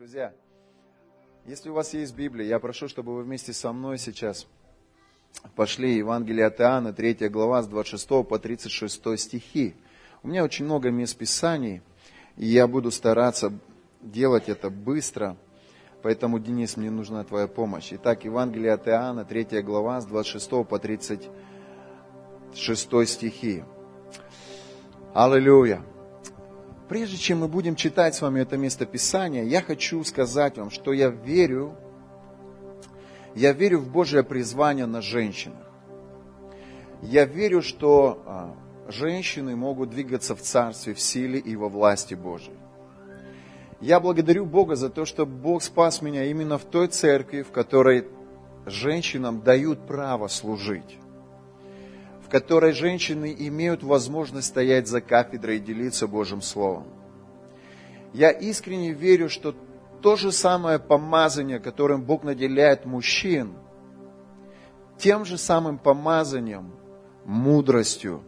Друзья, если у вас есть Библия, я прошу, чтобы вы вместе со мной сейчас пошли Евангелие от Иоанна, 3 глава, с 26 по 36 стихи. У меня очень много мест Писаний, и я буду стараться делать это быстро, поэтому, Денис, мне нужна твоя помощь. Итак, Евангелие от Иоанна, 3 глава, с 26 по 36 стихи. Аллилуйя! Прежде чем мы будем читать с вами это место Писания, я хочу сказать вам, что я верю, я верю в Божье призвание на женщинах. Я верю, что а, женщины могут двигаться в царстве, в силе и во власти Божьей. Я благодарю Бога за то, что Бог спас меня именно в той церкви, в которой женщинам дают право служить которой женщины имеют возможность стоять за кафедрой и делиться Божьим Словом. Я искренне верю, что то же самое помазание, которым Бог наделяет мужчин, тем же самым помазанием, мудростью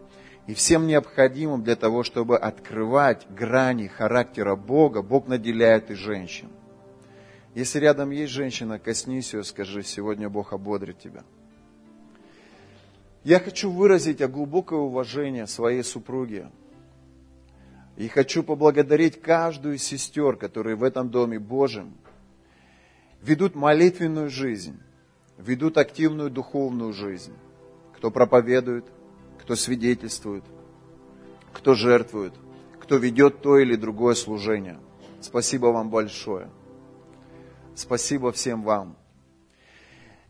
и всем необходимым для того, чтобы открывать грани характера Бога, Бог наделяет и женщин. Если рядом есть женщина, коснись ее, скажи, сегодня Бог ободрит тебя. Я хочу выразить глубокое уважение своей супруге. И хочу поблагодарить каждую из сестер, которые в этом Доме Божьем ведут молитвенную жизнь, ведут активную духовную жизнь. Кто проповедует, кто свидетельствует, кто жертвует, кто ведет то или другое служение. Спасибо вам большое. Спасибо всем вам.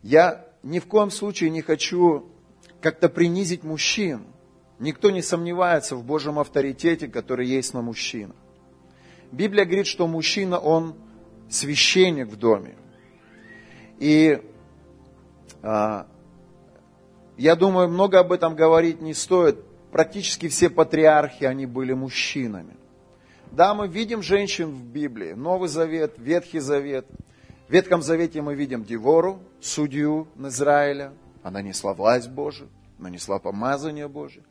Я ни в коем случае не хочу как-то принизить мужчин. Никто не сомневается в Божьем авторитете, который есть на мужчинах. Библия говорит, что мужчина, он священник в доме. И а, я думаю, много об этом говорить не стоит. Практически все патриархи, они были мужчинами. Да, мы видим женщин в Библии. Новый Завет, Ветхий Завет. В Ветхом Завете мы видим Девору, судью Израиля. Она несла власть Божию, она несла помазание Божие.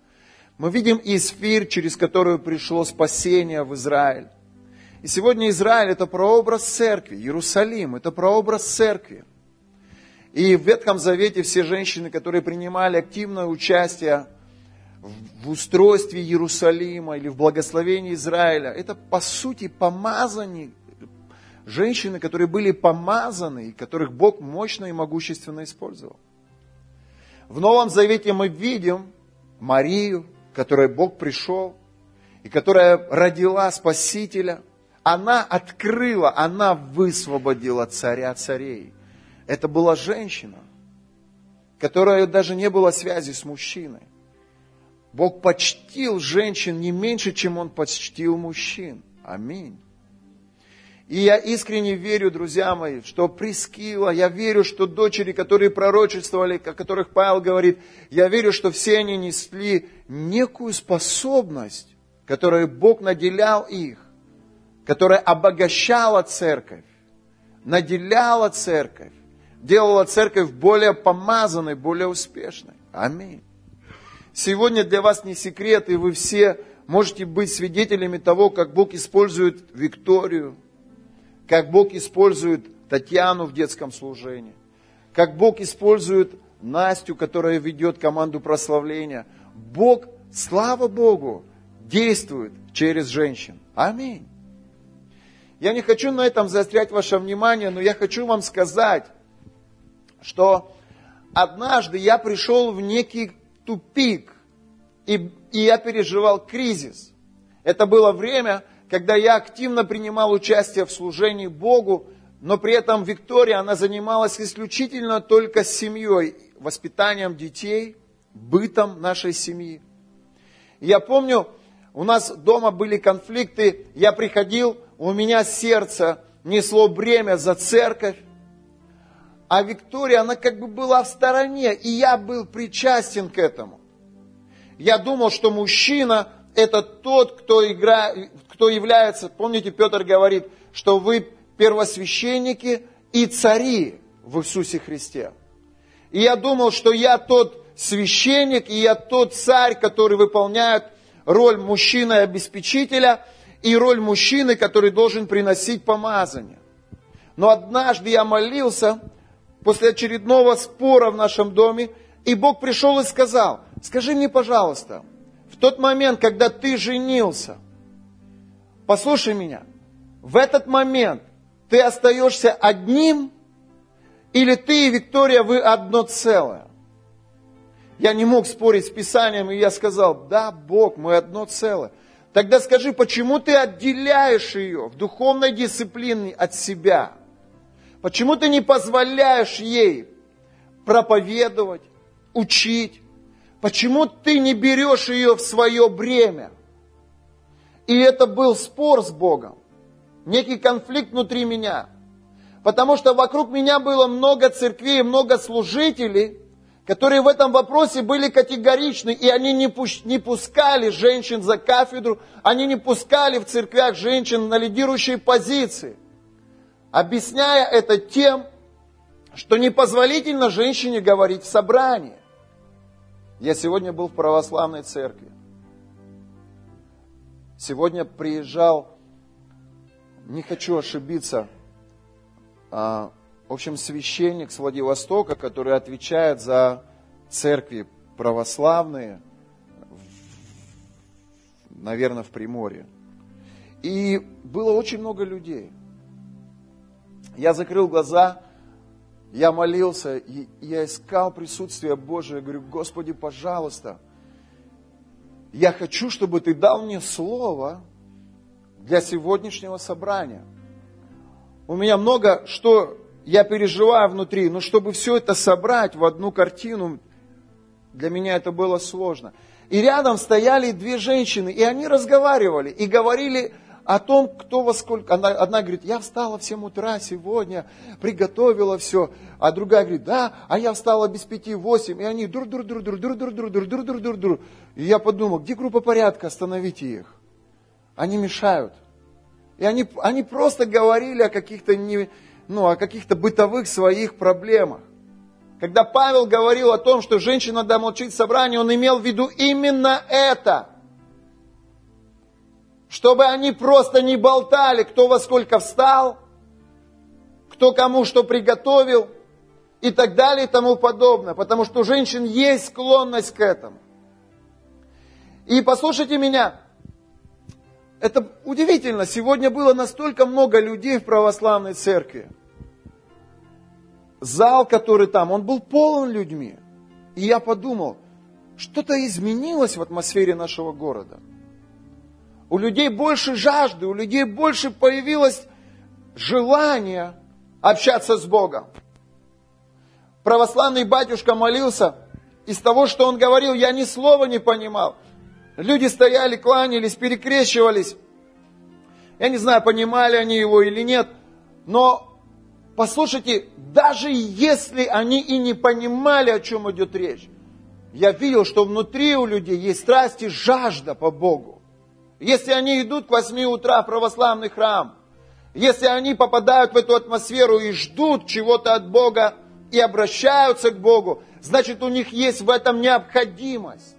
Мы видим Исфир, через которую пришло спасение в Израиль. И сегодня Израиль это прообраз церкви, Иерусалим это прообраз церкви. И в Ветхом Завете все женщины, которые принимали активное участие в устройстве Иерусалима или в благословении Израиля, это по сути помазанные женщины, которые были помазаны, и которых Бог мощно и могущественно использовал. В Новом Завете мы видим Марию, которой Бог пришел, и которая родила Спасителя. Она открыла, она высвободила царя царей. Это была женщина, которая даже не было связи с мужчиной. Бог почтил женщин не меньше, чем Он почтил мужчин. Аминь. И я искренне верю, друзья мои, что Прескила, я верю, что дочери, которые пророчествовали, о которых Павел говорит, я верю, что все они несли некую способность, которую Бог наделял их, которая обогащала церковь, наделяла церковь, делала церковь более помазанной, более успешной. Аминь. Сегодня для вас не секрет, и вы все можете быть свидетелями того, как Бог использует Викторию, как Бог использует Татьяну в детском служении, как Бог использует Настю, которая ведет команду прославления. Бог, слава Богу, действует через женщин. Аминь. Я не хочу на этом заострять ваше внимание, но я хочу вам сказать, что однажды я пришел в некий тупик, и, и я переживал кризис. Это было время, когда я активно принимал участие в служении Богу, но при этом Виктория, она занималась исключительно только семьей, воспитанием детей, бытом нашей семьи. Я помню, у нас дома были конфликты, я приходил, у меня сердце несло бремя за церковь, а Виктория, она как бы была в стороне, и я был причастен к этому. Я думал, что мужчина это тот, кто, игра, кто является, помните, Петр говорит, что вы первосвященники и цари в Иисусе Христе. И я думал, что я тот священник, и я тот царь, который выполняет роль мужчины-обеспечителя и роль мужчины, который должен приносить помазание. Но однажды я молился после очередного спора в нашем доме, и Бог пришел и сказал, скажи мне, пожалуйста, в тот момент, когда ты женился, послушай меня, в этот момент ты остаешься одним, или ты и Виктория, вы одно целое? Я не мог спорить с Писанием, и я сказал, да, Бог, мы одно целое. Тогда скажи, почему ты отделяешь ее в духовной дисциплине от себя? Почему ты не позволяешь ей проповедовать, учить? Почему ты не берешь ее в свое бремя? И это был спор с Богом, некий конфликт внутри меня. Потому что вокруг меня было много церквей, много служителей, которые в этом вопросе были категоричны, и они не, пуш, не пускали женщин за кафедру, они не пускали в церквях женщин на лидирующие позиции, объясняя это тем, что непозволительно женщине говорить в собрании. Я сегодня был в православной церкви. Сегодня приезжал, не хочу ошибиться, а, в общем, священник с Владивостока, который отвечает за церкви православные, наверное, в Приморье. И было очень много людей. Я закрыл глаза, я молился, я искал присутствие Божие. Я говорю, Господи, пожалуйста, я хочу, чтобы Ты дал мне слово для сегодняшнего собрания. У меня много что я переживаю внутри, но чтобы все это собрать в одну картину, для меня это было сложно. И рядом стояли две женщины, и они разговаривали, и говорили о том, кто во сколько. Она, одна говорит, я встала в 7 утра сегодня, приготовила все. А другая говорит, да, а я встала без пяти восемь. И они дур дур дур дур дур дур дур дур дур дур дур дур И я подумал, где группа порядка, остановите их. Они мешают. И они, они просто говорили о каких-то не, ну, о каких-то бытовых своих проблемах. Когда Павел говорил о том, что женщина надо молчить в собрании, он имел в виду именно это. Чтобы они просто не болтали, кто во сколько встал, кто кому что приготовил и так далее и тому подобное. Потому что у женщин есть склонность к этому. И послушайте меня, это удивительно, сегодня было настолько много людей в православной церкви – зал, который там, он был полон людьми. И я подумал, что-то изменилось в атмосфере нашего города. У людей больше жажды, у людей больше появилось желание общаться с Богом. Православный батюшка молился, из того, что он говорил, я ни слова не понимал. Люди стояли, кланялись, перекрещивались. Я не знаю, понимали они его или нет, но Послушайте, даже если они и не понимали, о чем идет речь, я видел, что внутри у людей есть страсть и жажда по Богу. Если они идут к 8 утра в православный храм, если они попадают в эту атмосферу и ждут чего-то от Бога и обращаются к Богу, значит у них есть в этом необходимость.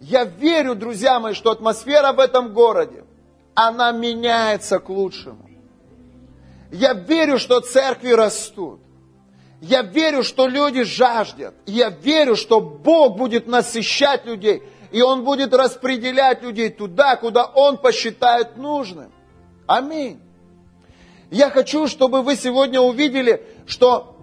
Я верю, друзья мои, что атмосфера в этом городе, она меняется к лучшему. Я верю, что церкви растут. Я верю, что люди жаждет. Я верю, что Бог будет насыщать людей. И Он будет распределять людей туда, куда Он посчитает нужным. Аминь. Я хочу, чтобы вы сегодня увидели, что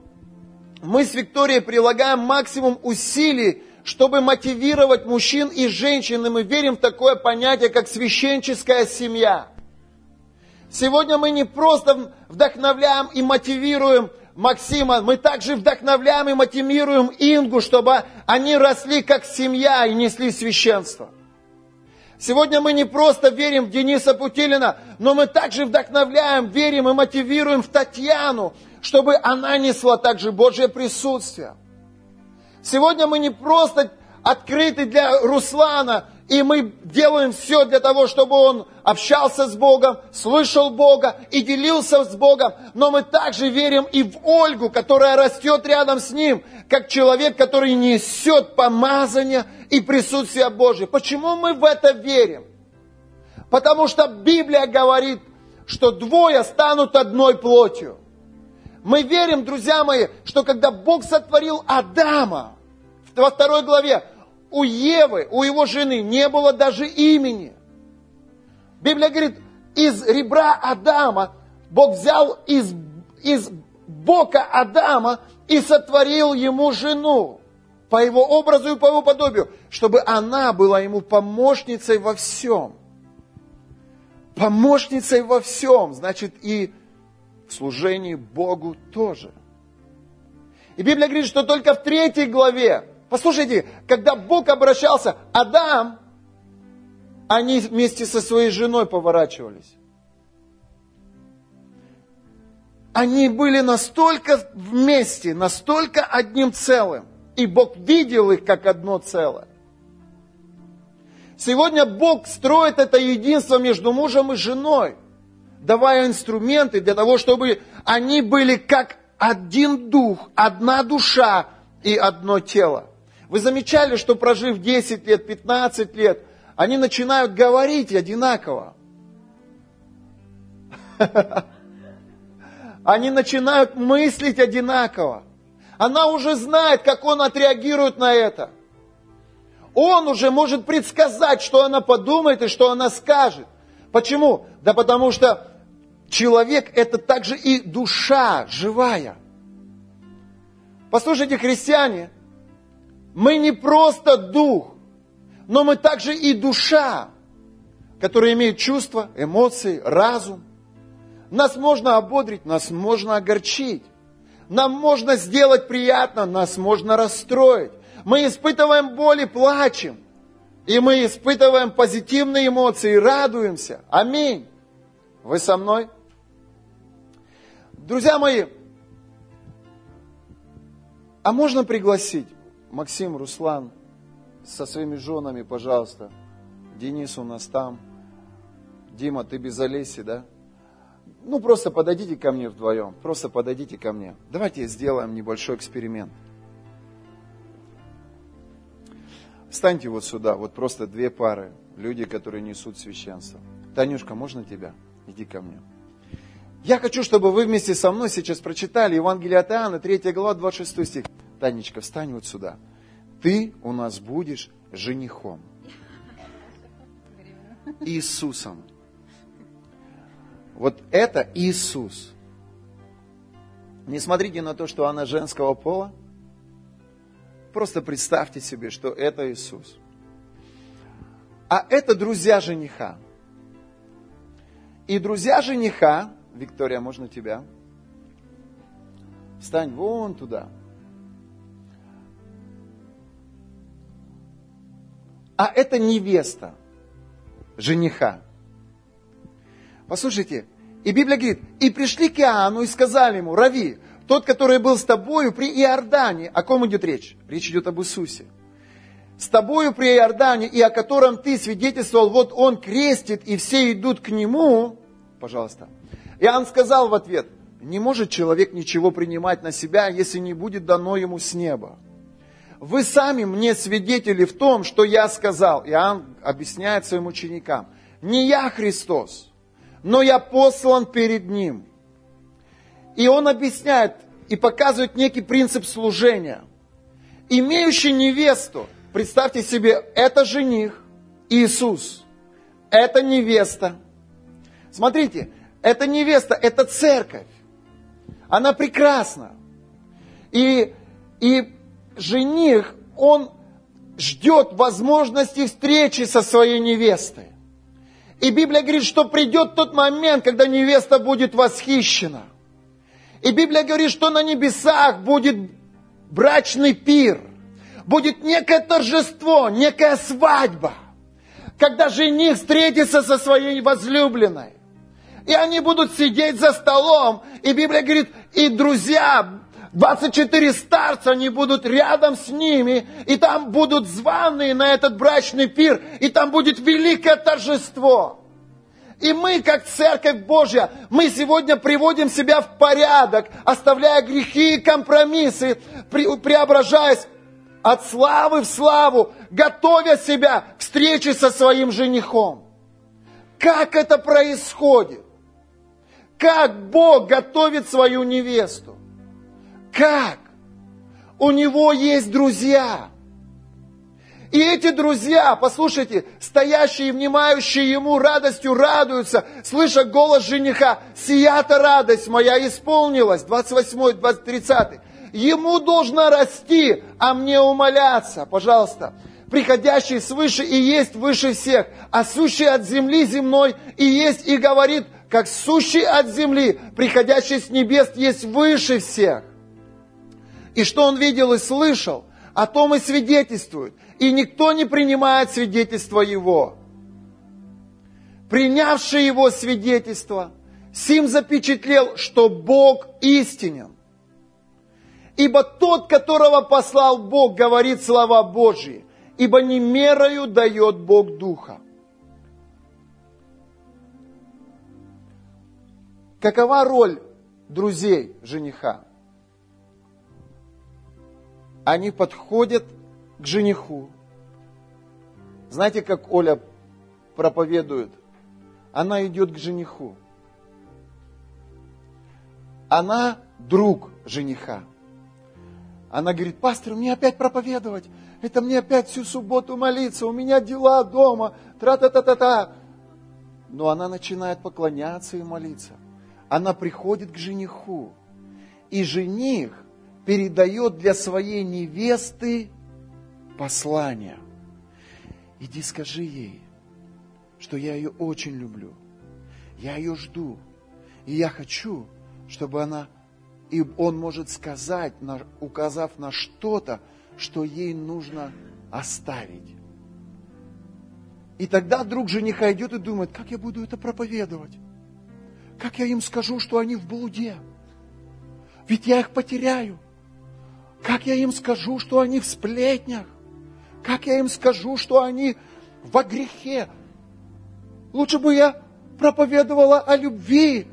мы с Викторией прилагаем максимум усилий, чтобы мотивировать мужчин и женщин, и мы верим в такое понятие, как священческая семья – Сегодня мы не просто вдохновляем и мотивируем Максима, мы также вдохновляем и мотивируем Ингу, чтобы они росли как семья и несли священство. Сегодня мы не просто верим в Дениса Путилина, но мы также вдохновляем, верим и мотивируем в Татьяну, чтобы она несла также Божье присутствие. Сегодня мы не просто открыты для Руслана, и мы делаем все для того, чтобы он общался с Богом, слышал Бога и делился с Богом. Но мы также верим и в Ольгу, которая растет рядом с ним, как человек, который несет помазание и присутствие Божие. Почему мы в это верим? Потому что Библия говорит, что двое станут одной плотью. Мы верим, друзья мои, что когда Бог сотворил Адама, во второй главе, у Евы, у его жены не было даже имени. Библия говорит, из ребра Адама Бог взял из, из бока Адама и сотворил ему жену по его образу и по его подобию, чтобы она была ему помощницей во всем. Помощницей во всем, значит, и в служении Богу тоже. И Библия говорит, что только в третьей главе, послушайте, когда Бог обращался, Адам, они вместе со своей женой поворачивались. Они были настолько вместе, настолько одним целым. И Бог видел их как одно целое. Сегодня Бог строит это единство между мужем и женой, давая инструменты для того, чтобы они были как один дух, одна душа и одно тело. Вы замечали, что прожив 10 лет, 15 лет, они начинают говорить одинаково. Они начинают мыслить одинаково. Она уже знает, как он отреагирует на это. Он уже может предсказать, что она подумает и что она скажет. Почему? Да потому что человек это также и душа живая. Послушайте, христиане, мы не просто дух, но мы также и душа, которая имеет чувства, эмоции, разум. Нас можно ободрить, нас можно огорчить. Нам можно сделать приятно, нас можно расстроить. Мы испытываем боль и плачем. И мы испытываем позитивные эмоции и радуемся. Аминь. Вы со мной? Друзья мои, а можно пригласить Максим, Руслан со своими женами, пожалуйста. Денис у нас там. Дима, ты без Олеси, да? Ну, просто подойдите ко мне вдвоем. Просто подойдите ко мне. Давайте сделаем небольшой эксперимент. Встаньте вот сюда, вот просто две пары. Люди, которые несут священство. Танюшка, можно тебя? Иди ко мне. Я хочу, чтобы вы вместе со мной сейчас прочитали Евангелие от Иоанна, 3 глава, 26 стих. Танечка, встань вот сюда. Ты у нас будешь женихом. Иисусом. Вот это Иисус. Не смотрите на то, что она женского пола. Просто представьте себе, что это Иисус. А это друзья жениха. И друзья жениха, Виктория, можно тебя? Встань вон туда. А это невеста жениха. Послушайте, и Библия говорит, и пришли к Иоанну и сказали ему, Рави, тот, который был с тобою при Иордане, о ком идет речь? Речь идет об Иисусе. С тобою при Иордане, и о котором ты свидетельствовал, вот он крестит, и все идут к нему, пожалуйста. Иоанн сказал в ответ, не может человек ничего принимать на себя, если не будет дано ему с неба. Вы сами мне свидетели в том, что я сказал. Иоанн объясняет своим ученикам. Не я Христос, но я послан перед Ним. И он объясняет и показывает некий принцип служения. Имеющий невесту, представьте себе, это жених Иисус, это невеста. Смотрите, это невеста, это церковь. Она прекрасна. И, и жених, он ждет возможности встречи со своей невестой. И Библия говорит, что придет тот момент, когда невеста будет восхищена. И Библия говорит, что на небесах будет брачный пир, будет некое торжество, некая свадьба, когда жених встретится со своей возлюбленной. И они будут сидеть за столом, и Библия говорит, и друзья, 24 старца, они будут рядом с ними, и там будут званые на этот брачный пир, и там будет великое торжество. И мы, как Церковь Божья, мы сегодня приводим себя в порядок, оставляя грехи и компромиссы, преображаясь от славы в славу, готовя себя к встрече со своим женихом. Как это происходит? Как Бог готовит свою невесту? Как? У него есть друзья. И эти друзья, послушайте, стоящие и внимающие ему радостью радуются, слыша голос жениха, сия-то радость моя исполнилась, 28, 20, 30. Ему должно расти, а мне умоляться, пожалуйста. Приходящий свыше и есть выше всех, а сущий от земли земной и есть и говорит, как сущий от земли, приходящий с небес есть выше всех. И что он видел и слышал, о том и свидетельствует и никто не принимает свидетельство его. Принявший его свидетельство, Сим запечатлел, что Бог истинен. Ибо тот, которого послал Бог, говорит слова Божьи, ибо не мерою дает Бог Духа. Какова роль друзей жениха? Они подходят к жениху. Знаете, как Оля проповедует? Она идет к жениху. Она друг жениха. Она говорит, пастор, мне опять проповедовать, это мне опять всю субботу молиться, у меня дела дома, тра-та-та-та-та. Но она начинает поклоняться и молиться. Она приходит к жениху. И жених передает для своей невесты послание. Иди скажи ей, что я ее очень люблю. Я ее жду. И я хочу, чтобы она, и он может сказать, указав на что-то, что ей нужно оставить. И тогда друг жениха идет и думает, как я буду это проповедовать? Как я им скажу, что они в блуде? Ведь я их потеряю. Как я им скажу, что они в сплетнях? Как я им скажу, что они во грехе? Лучше бы я проповедовала о любви.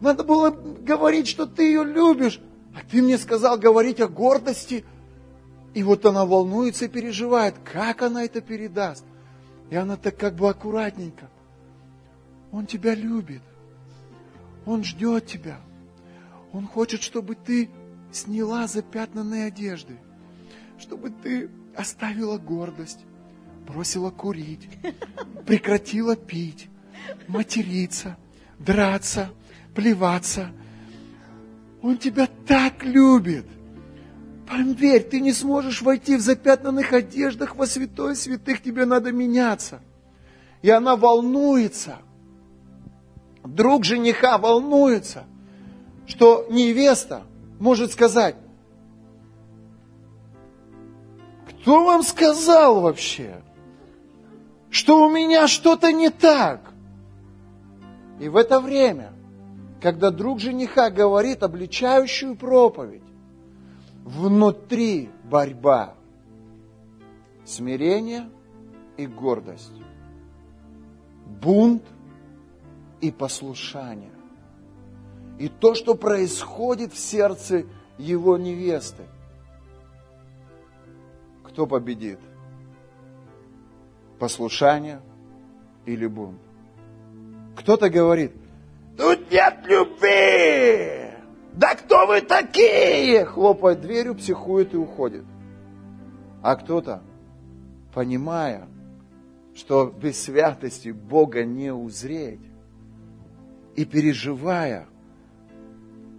Надо было говорить, что ты ее любишь. А ты мне сказал говорить о гордости. И вот она волнуется и переживает, как она это передаст. И она так как бы аккуратненько. Он тебя любит. Он ждет тебя. Он хочет, чтобы ты сняла запятнанные одежды. Чтобы ты оставила гордость, бросила курить, прекратила пить, материться, драться, плеваться. Он тебя так любит. Поверь, ты не сможешь войти в запятнанных одеждах во святой святых, тебе надо меняться. И она волнуется. Друг жениха волнуется, что невеста может сказать, Кто вам сказал вообще, что у меня что-то не так? И в это время, когда друг жениха говорит обличающую проповедь, внутри борьба, смирение и гордость, бунт и послушание. И то, что происходит в сердце его невесты – кто победит? Послушание или бунт? Кто-то говорит, тут нет любви! Да кто вы такие? Хлопает дверью, психует и уходит. А кто-то, понимая, что без святости Бога не узреть, и переживая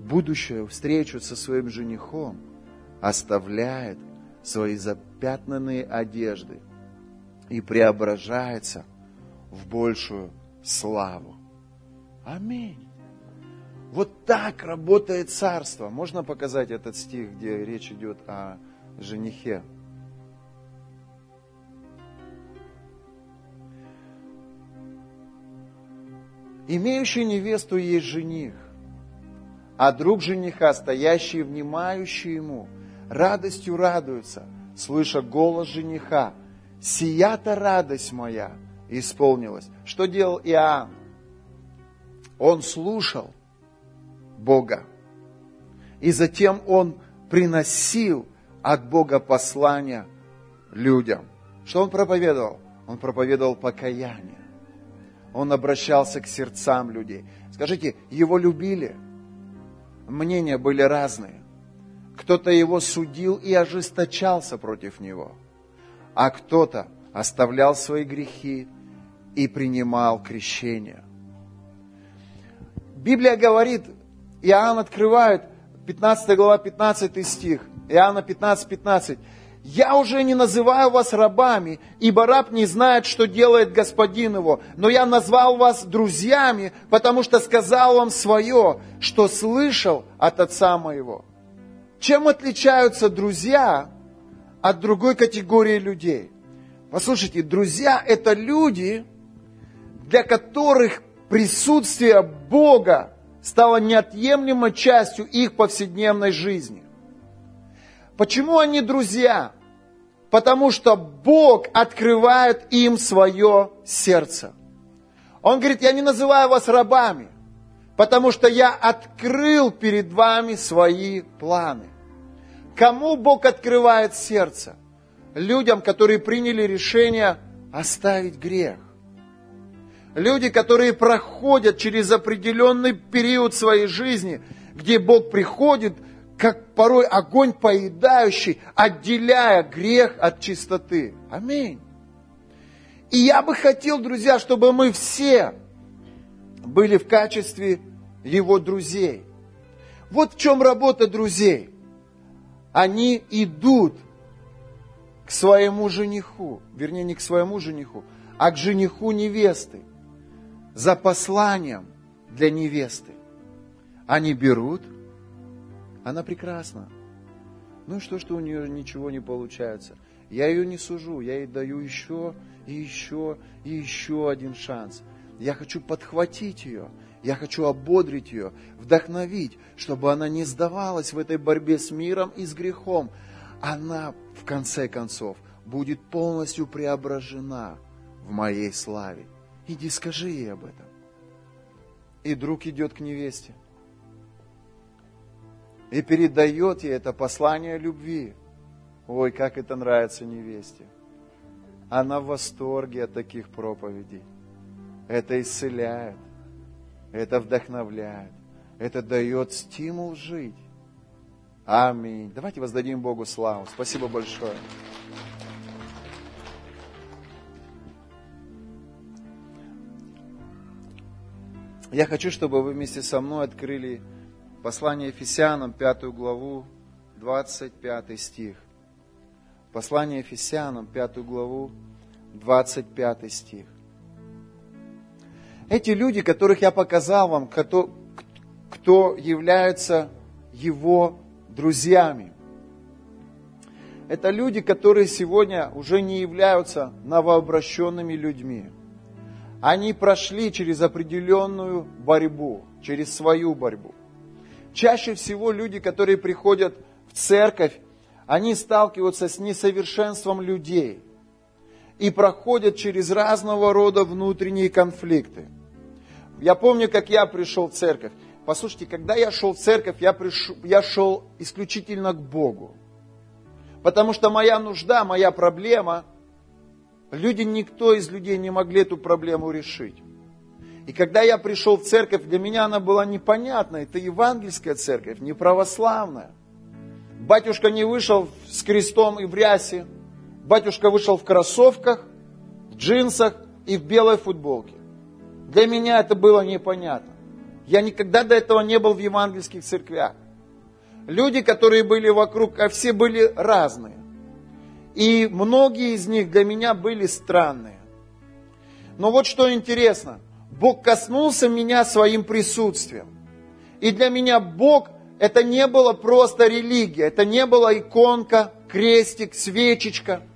будущую встречу со своим женихом, оставляет свои запятнанные одежды и преображается в большую славу. Аминь. Вот так работает царство. Можно показать этот стих, где речь идет о женихе? Имеющий невесту есть жених, а друг жениха, стоящий внимающий ему – радостью радуются, слыша голос жениха. Сия-то радость моя исполнилась. Что делал Иоанн? Он слушал Бога. И затем он приносил от Бога послания людям. Что он проповедовал? Он проповедовал покаяние. Он обращался к сердцам людей. Скажите, его любили? Мнения были разные. кто-то его судил и ожесточался против него, а кто-то оставлял свои грехи и принимал крещение. Библия говорит, Иоанн открывает, 15 глава, 15 стих, Иоанна 15, 15. «Я уже не называю вас рабами, ибо раб не знает, что делает господин его, но я назвал вас друзьями, потому что сказал вам свое, что слышал от отца моего». Чем отличаются друзья от другой категории людей? Послушайте, друзья – это люди, для которых присутствие Бога стало неотъемлемой частью их повседневной жизни. Почему они друзья? Потому что Бог открывает им свое сердце. Он говорит, я не называю вас рабами, потому что я открыл перед вами свои планы. Кому Бог открывает сердце? Людям, которые приняли решение оставить грех. Люди, которые проходят через определенный период своей жизни, где Бог приходит, как порой огонь поедающий, отделяя грех от чистоты. Аминь. И я бы хотел, друзья, чтобы мы все были в качестве Его друзей. Вот в чем работа друзей они идут к своему жениху, вернее, не к своему жениху, а к жениху невесты за посланием для невесты. Они берут, она прекрасна. Ну и что, что у нее ничего не получается? Я ее не сужу, я ей даю еще и еще и еще один шанс. Я хочу подхватить ее, я хочу ободрить ее, вдохновить, чтобы она не сдавалась в этой борьбе с миром и с грехом. Она, в конце концов, будет полностью преображена в моей славе. Иди скажи ей об этом. И друг идет к невесте. И передает ей это послание любви. Ой, как это нравится невесте. Она в восторге от таких проповедей. Это исцеляет это вдохновляет, это дает стимул жить. Аминь. Давайте воздадим Богу славу. Спасибо большое. Я хочу, чтобы вы вместе со мной открыли послание Ефесянам, пятую главу, 25 стих. Послание Ефесянам, пятую главу, 25 стих. Эти люди, которых я показал вам, кто, кто являются его друзьями, это люди, которые сегодня уже не являются новообращенными людьми. Они прошли через определенную борьбу, через свою борьбу. Чаще всего люди, которые приходят в церковь, они сталкиваются с несовершенством людей и проходят через разного рода внутренние конфликты. Я помню, как я пришел в церковь. Послушайте, когда я шел в церковь, я, пришел, я шел исключительно к Богу. Потому что моя нужда, моя проблема, люди, никто из людей не могли эту проблему решить. И когда я пришел в церковь, для меня она была непонятна. Это евангельская церковь, не православная. Батюшка не вышел с крестом и в рясе. Батюшка вышел в кроссовках, в джинсах и в белой футболке. Для меня это было непонятно. Я никогда до этого не был в евангельских церквях. Люди, которые были вокруг, а все были разные. И многие из них для меня были странные. Но вот что интересно. Бог коснулся меня своим присутствием. И для меня Бог это не было просто религия, это не была иконка, крестик, свечечка –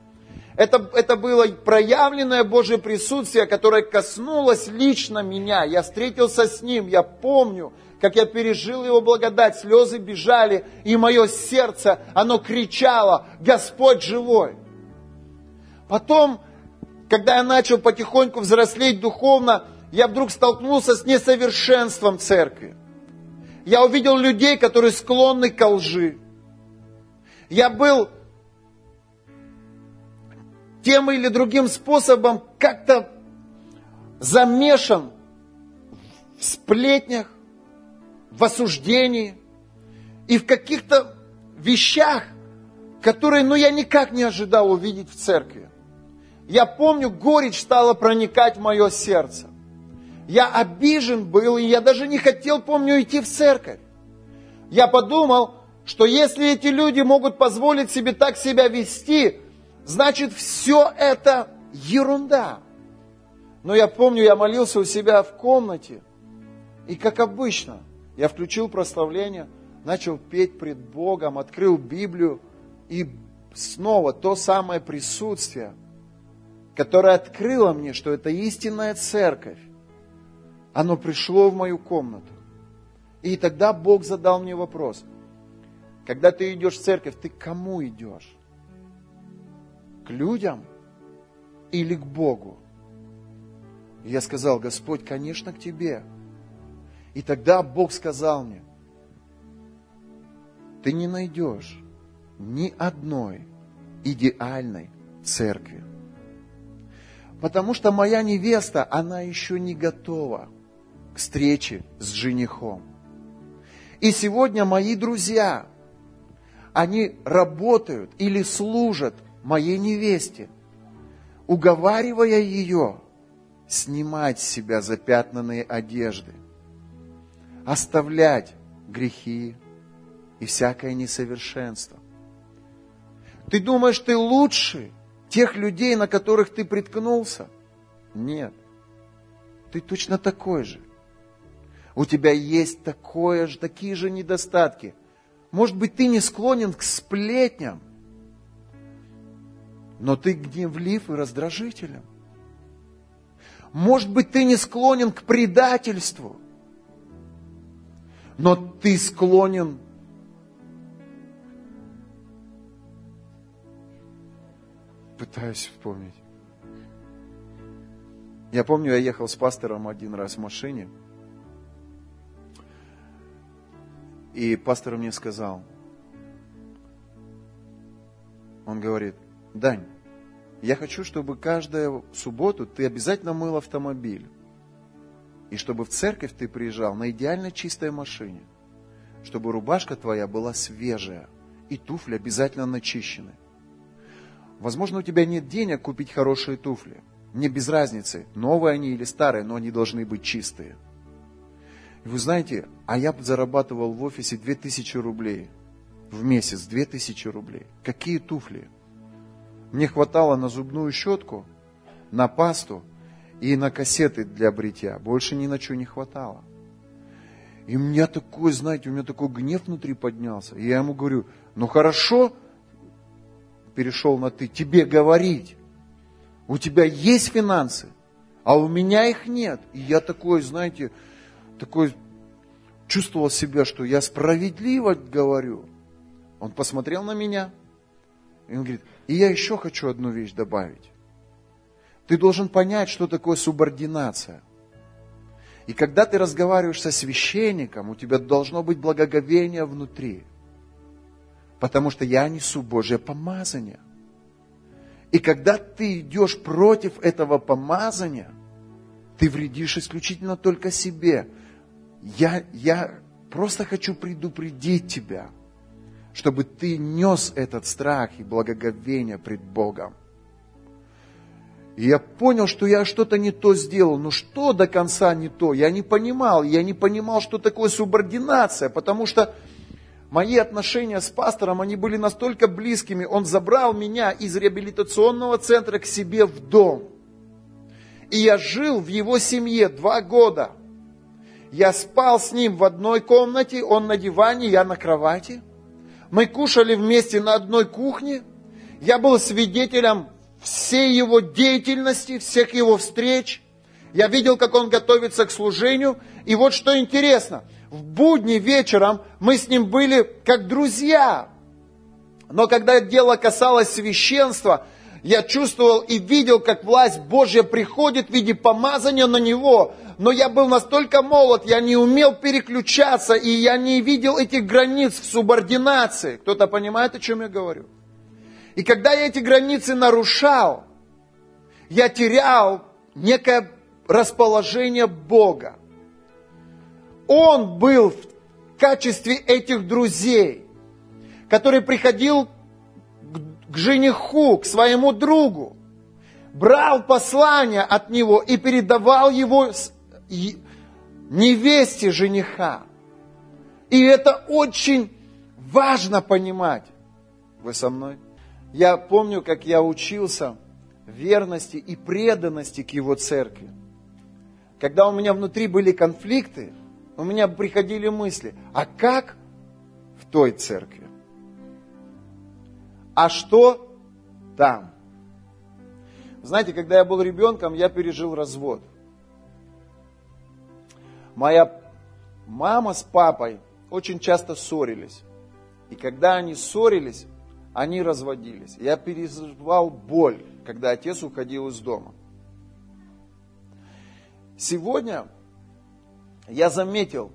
это, это было проявленное Божье присутствие, которое коснулось лично меня. Я встретился с Ним, я помню, как я пережил Его благодать, слезы бежали, и мое сердце, оно кричало, Господь живой. Потом, когда я начал потихоньку взрослеть духовно, я вдруг столкнулся с несовершенством церкви. Я увидел людей, которые склонны к лжи. Я был тем или другим способом как-то замешан в сплетнях, в осуждении и в каких-то вещах, которые, ну, я никак не ожидал увидеть в церкви. Я помню, горечь стала проникать в мое сердце. Я обижен был, и я даже не хотел, помню, идти в церковь. Я подумал, что если эти люди могут позволить себе так себя вести, значит, все это ерунда. Но я помню, я молился у себя в комнате, и как обычно, я включил прославление, начал петь пред Богом, открыл Библию, и снова то самое присутствие, которое открыло мне, что это истинная церковь, оно пришло в мою комнату. И тогда Бог задал мне вопрос. Когда ты идешь в церковь, ты к кому идешь? К людям или к Богу? Я сказал, Господь, конечно, к тебе. И тогда Бог сказал мне, ты не найдешь ни одной идеальной церкви. Потому что моя невеста, она еще не готова к встрече с женихом. И сегодня мои друзья, они работают или служат моей невесте, уговаривая ее снимать с себя запятнанные одежды, оставлять грехи и всякое несовершенство. Ты думаешь, ты лучше тех людей, на которых ты приткнулся? Нет. Ты точно такой же. У тебя есть такое же, такие же недостатки. Может быть, ты не склонен к сплетням, но ты гневлив и раздражителен. Может быть, ты не склонен к предательству, но ты склонен Пытаюсь вспомнить. Я помню, я ехал с пастором один раз в машине. И пастор мне сказал, он говорит, Дань, я хочу, чтобы каждую субботу ты обязательно мыл автомобиль. И чтобы в церковь ты приезжал на идеально чистой машине. Чтобы рубашка твоя была свежая. И туфли обязательно начищены. Возможно, у тебя нет денег купить хорошие туфли. Мне без разницы, новые они или старые, но они должны быть чистые. Вы знаете, а я зарабатывал в офисе 2000 рублей в месяц, 2000 рублей. Какие туфли? Мне хватало на зубную щетку, на пасту и на кассеты для бритья. Больше ни на что не хватало. И у меня такой, знаете, у меня такой гнев внутри поднялся. И я ему говорю, ну хорошо, перешел на ты, тебе говорить. У тебя есть финансы, а у меня их нет. И я такой, знаете, такой чувствовал себя, что я справедливо говорю. Он посмотрел на меня, и он говорит, и я еще хочу одну вещь добавить. Ты должен понять, что такое субординация. И когда ты разговариваешь со священником, у тебя должно быть благоговение внутри – потому что я несу Божье помазание. И когда ты идешь против этого помазания, ты вредишь исключительно только себе. Я, я просто хочу предупредить тебя, чтобы ты нес этот страх и благоговение пред Богом. И я понял, что я что-то не то сделал. Но что до конца не то? Я не понимал. Я не понимал, что такое субординация, потому что Мои отношения с пастором, они были настолько близкими. Он забрал меня из реабилитационного центра к себе в дом. И я жил в его семье два года. Я спал с ним в одной комнате, он на диване, я на кровати. Мы кушали вместе на одной кухне. Я был свидетелем всей его деятельности, всех его встреч. Я видел, как он готовится к служению. И вот что интересно – в будни вечером мы с ним были как друзья. Но когда дело касалось священства, я чувствовал и видел, как власть Божья приходит в виде помазания на него. Но я был настолько молод, я не умел переключаться, и я не видел этих границ в субординации. Кто-то понимает, о чем я говорю? И когда я эти границы нарушал, я терял некое расположение Бога. Он был в качестве этих друзей, который приходил к жениху, к своему другу, брал послание от него и передавал его невесте жениха. И это очень важно понимать. Вы со мной? Я помню, как я учился верности и преданности к его церкви. Когда у меня внутри были конфликты, у меня приходили мысли, а как в той церкви? А что там? Знаете, когда я был ребенком, я пережил развод. Моя мама с папой очень часто ссорились. И когда они ссорились, они разводились. Я переживал боль, когда отец уходил из дома. Сегодня я заметил,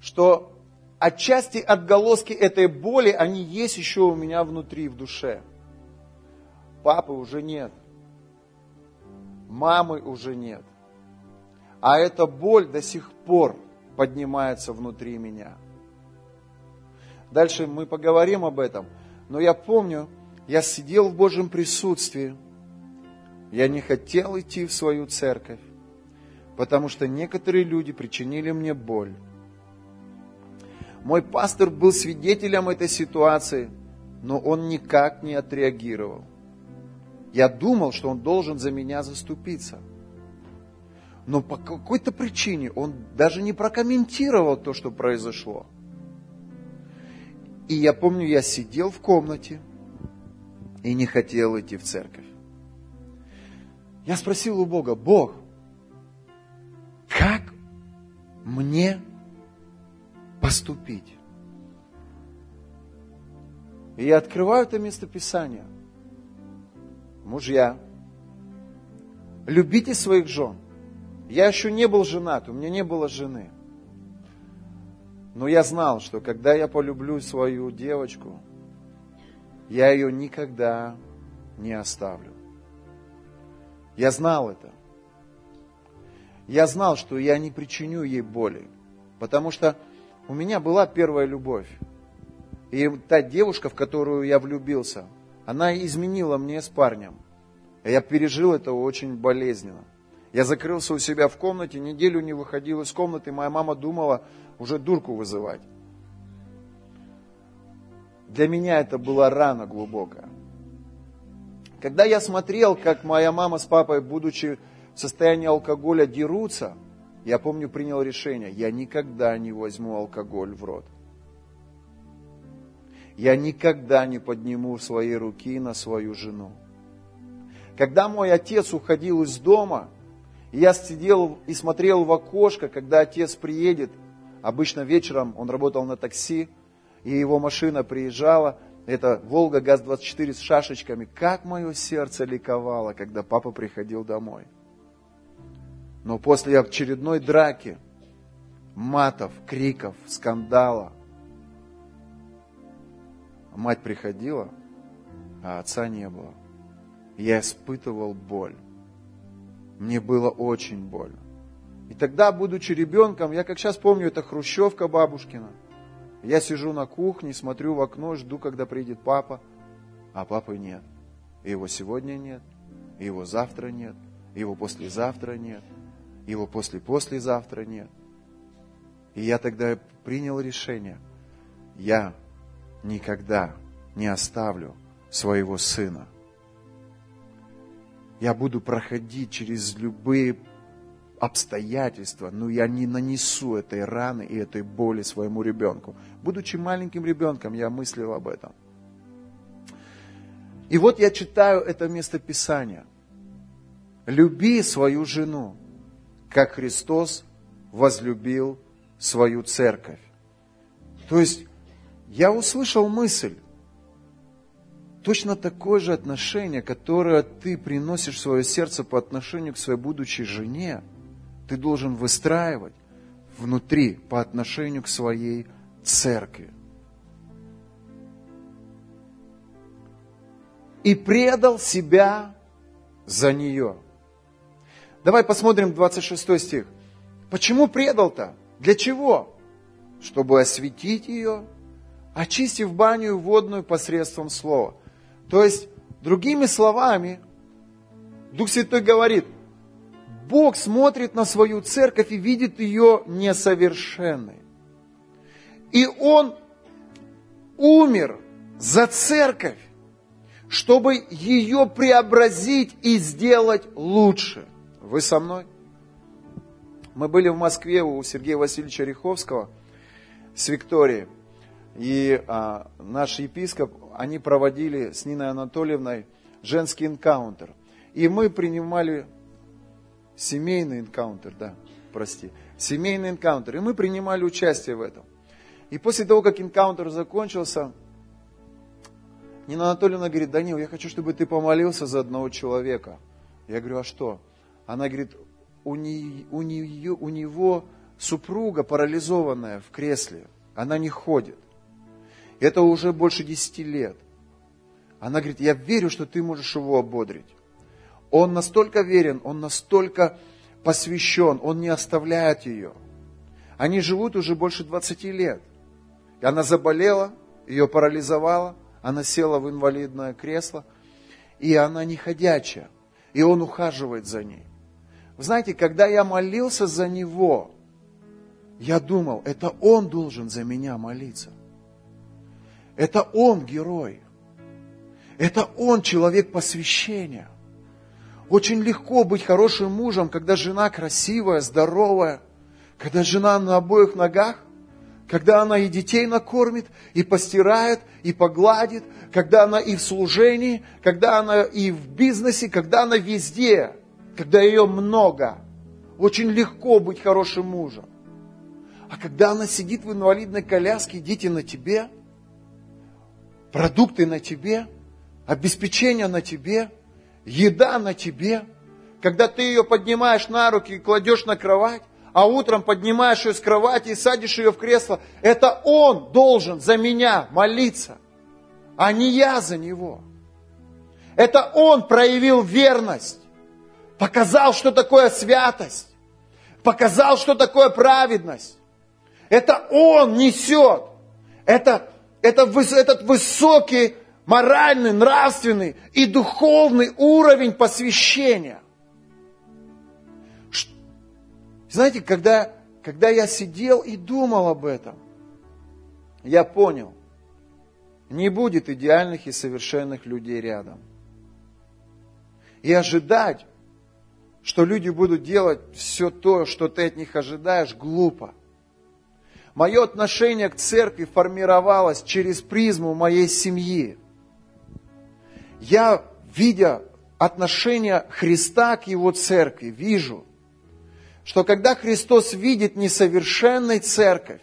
что отчасти отголоски этой боли, они есть еще у меня внутри, в душе. Папы уже нет. Мамы уже нет. А эта боль до сих пор поднимается внутри меня. Дальше мы поговорим об этом. Но я помню, я сидел в Божьем присутствии. Я не хотел идти в свою церковь, потому что некоторые люди причинили мне боль. Мой пастор был свидетелем этой ситуации, но он никак не отреагировал. Я думал, что он должен за меня заступиться. Но по какой-то причине он даже не прокомментировал то, что произошло. И я помню, я сидел в комнате и не хотел идти в церковь. Я спросил у Бога, Бог, как мне поступить? И я открываю это местописание. Мужья, любите своих жен. Я еще не был женат, у меня не было жены. Но я знал, что когда я полюблю свою девочку, я ее никогда не оставлю. Я знал это. Я знал, что я не причиню ей боли, потому что у меня была первая любовь. И та девушка, в которую я влюбился, она изменила мне с парнем. Я пережил это очень болезненно. Я закрылся у себя в комнате, неделю не выходил из комнаты, моя мама думала, уже дурку вызывать. Для меня это была рана глубокая. Когда я смотрел, как моя мама с папой, будучи в состоянии алкоголя, дерутся, я помню, принял решение, я никогда не возьму алкоголь в рот. Я никогда не подниму свои руки на свою жену. Когда мой отец уходил из дома, я сидел и смотрел в окошко, когда отец приедет, Обычно вечером он работал на такси, и его машина приезжала, это Волга ГАЗ-24 с шашечками. Как мое сердце ликовало, когда папа приходил домой. Но после очередной драки, матов, криков, скандала, мать приходила, а отца не было. Я испытывал боль. Мне было очень больно. И тогда, будучи ребенком, я как сейчас помню, это хрущевка бабушкина. Я сижу на кухне, смотрю в окно, жду, когда приедет папа, а папы нет. его сегодня нет, его завтра нет, его послезавтра нет, его после-послезавтра нет. И я тогда принял решение, я никогда не оставлю своего сына. Я буду проходить через любые обстоятельства, но я не нанесу этой раны и этой боли своему ребенку. Будучи маленьким ребенком, я мыслил об этом. И вот я читаю это местописание. Люби свою жену, как Христос возлюбил свою церковь. То есть я услышал мысль, точно такое же отношение, которое ты приносишь в свое сердце по отношению к своей будущей жене – ты должен выстраивать внутри по отношению к своей церкви. И предал себя за нее. Давай посмотрим 26 стих. Почему предал-то? Для чего? Чтобы осветить ее, очистив баню водную посредством слова. То есть, другими словами, Дух Святой говорит, Бог смотрит на свою церковь и видит ее несовершенной. И Он умер за церковь, чтобы ее преобразить и сделать лучше. Вы со мной? Мы были в Москве у Сергея Васильевича Риховского с Викторией. И а, наш епископ, они проводили с Ниной Анатольевной женский энкаунтер. И мы принимали семейный энкаунтер, да, прости, семейный энкаунтер. И мы принимали участие в этом. И после того, как энкаунтер закончился, Нина Анатольевна говорит, Данил, я хочу, чтобы ты помолился за одного человека. Я говорю, а что? Она говорит, у, не, у, нее, у него супруга парализованная в кресле, она не ходит. Это уже больше десяти лет. Она говорит, я верю, что ты можешь его ободрить. Он настолько верен, он настолько посвящен, он не оставляет ее. Они живут уже больше 20 лет. И она заболела, ее парализовала, она села в инвалидное кресло, и она не ходячая, и он ухаживает за ней. Вы знаете, когда я молился за него, я думал, это он должен за меня молиться. Это он герой. Это он человек посвящения. Очень легко быть хорошим мужем, когда жена красивая, здоровая, когда жена на обоих ногах, когда она и детей накормит, и постирает, и погладит, когда она и в служении, когда она и в бизнесе, когда она везде, когда ее много. Очень легко быть хорошим мужем. А когда она сидит в инвалидной коляске, дети на тебе, продукты на тебе, обеспечение на тебе, еда на тебе, когда ты ее поднимаешь на руки и кладешь на кровать, а утром поднимаешь ее с кровати и садишь ее в кресло, это он должен за меня молиться, а не я за него. Это он проявил верность, показал, что такое святость, показал, что такое праведность. Это он несет. Это, это, этот высокий моральный, нравственный и духовный уровень посвящения – знаете, когда, когда я сидел и думал об этом, я понял, не будет идеальных и совершенных людей рядом. И ожидать, что люди будут делать все то, что ты от них ожидаешь, глупо. Мое отношение к церкви формировалось через призму моей семьи. Я, видя отношение Христа к Его церкви, вижу, что когда Христос видит несовершенной церковь,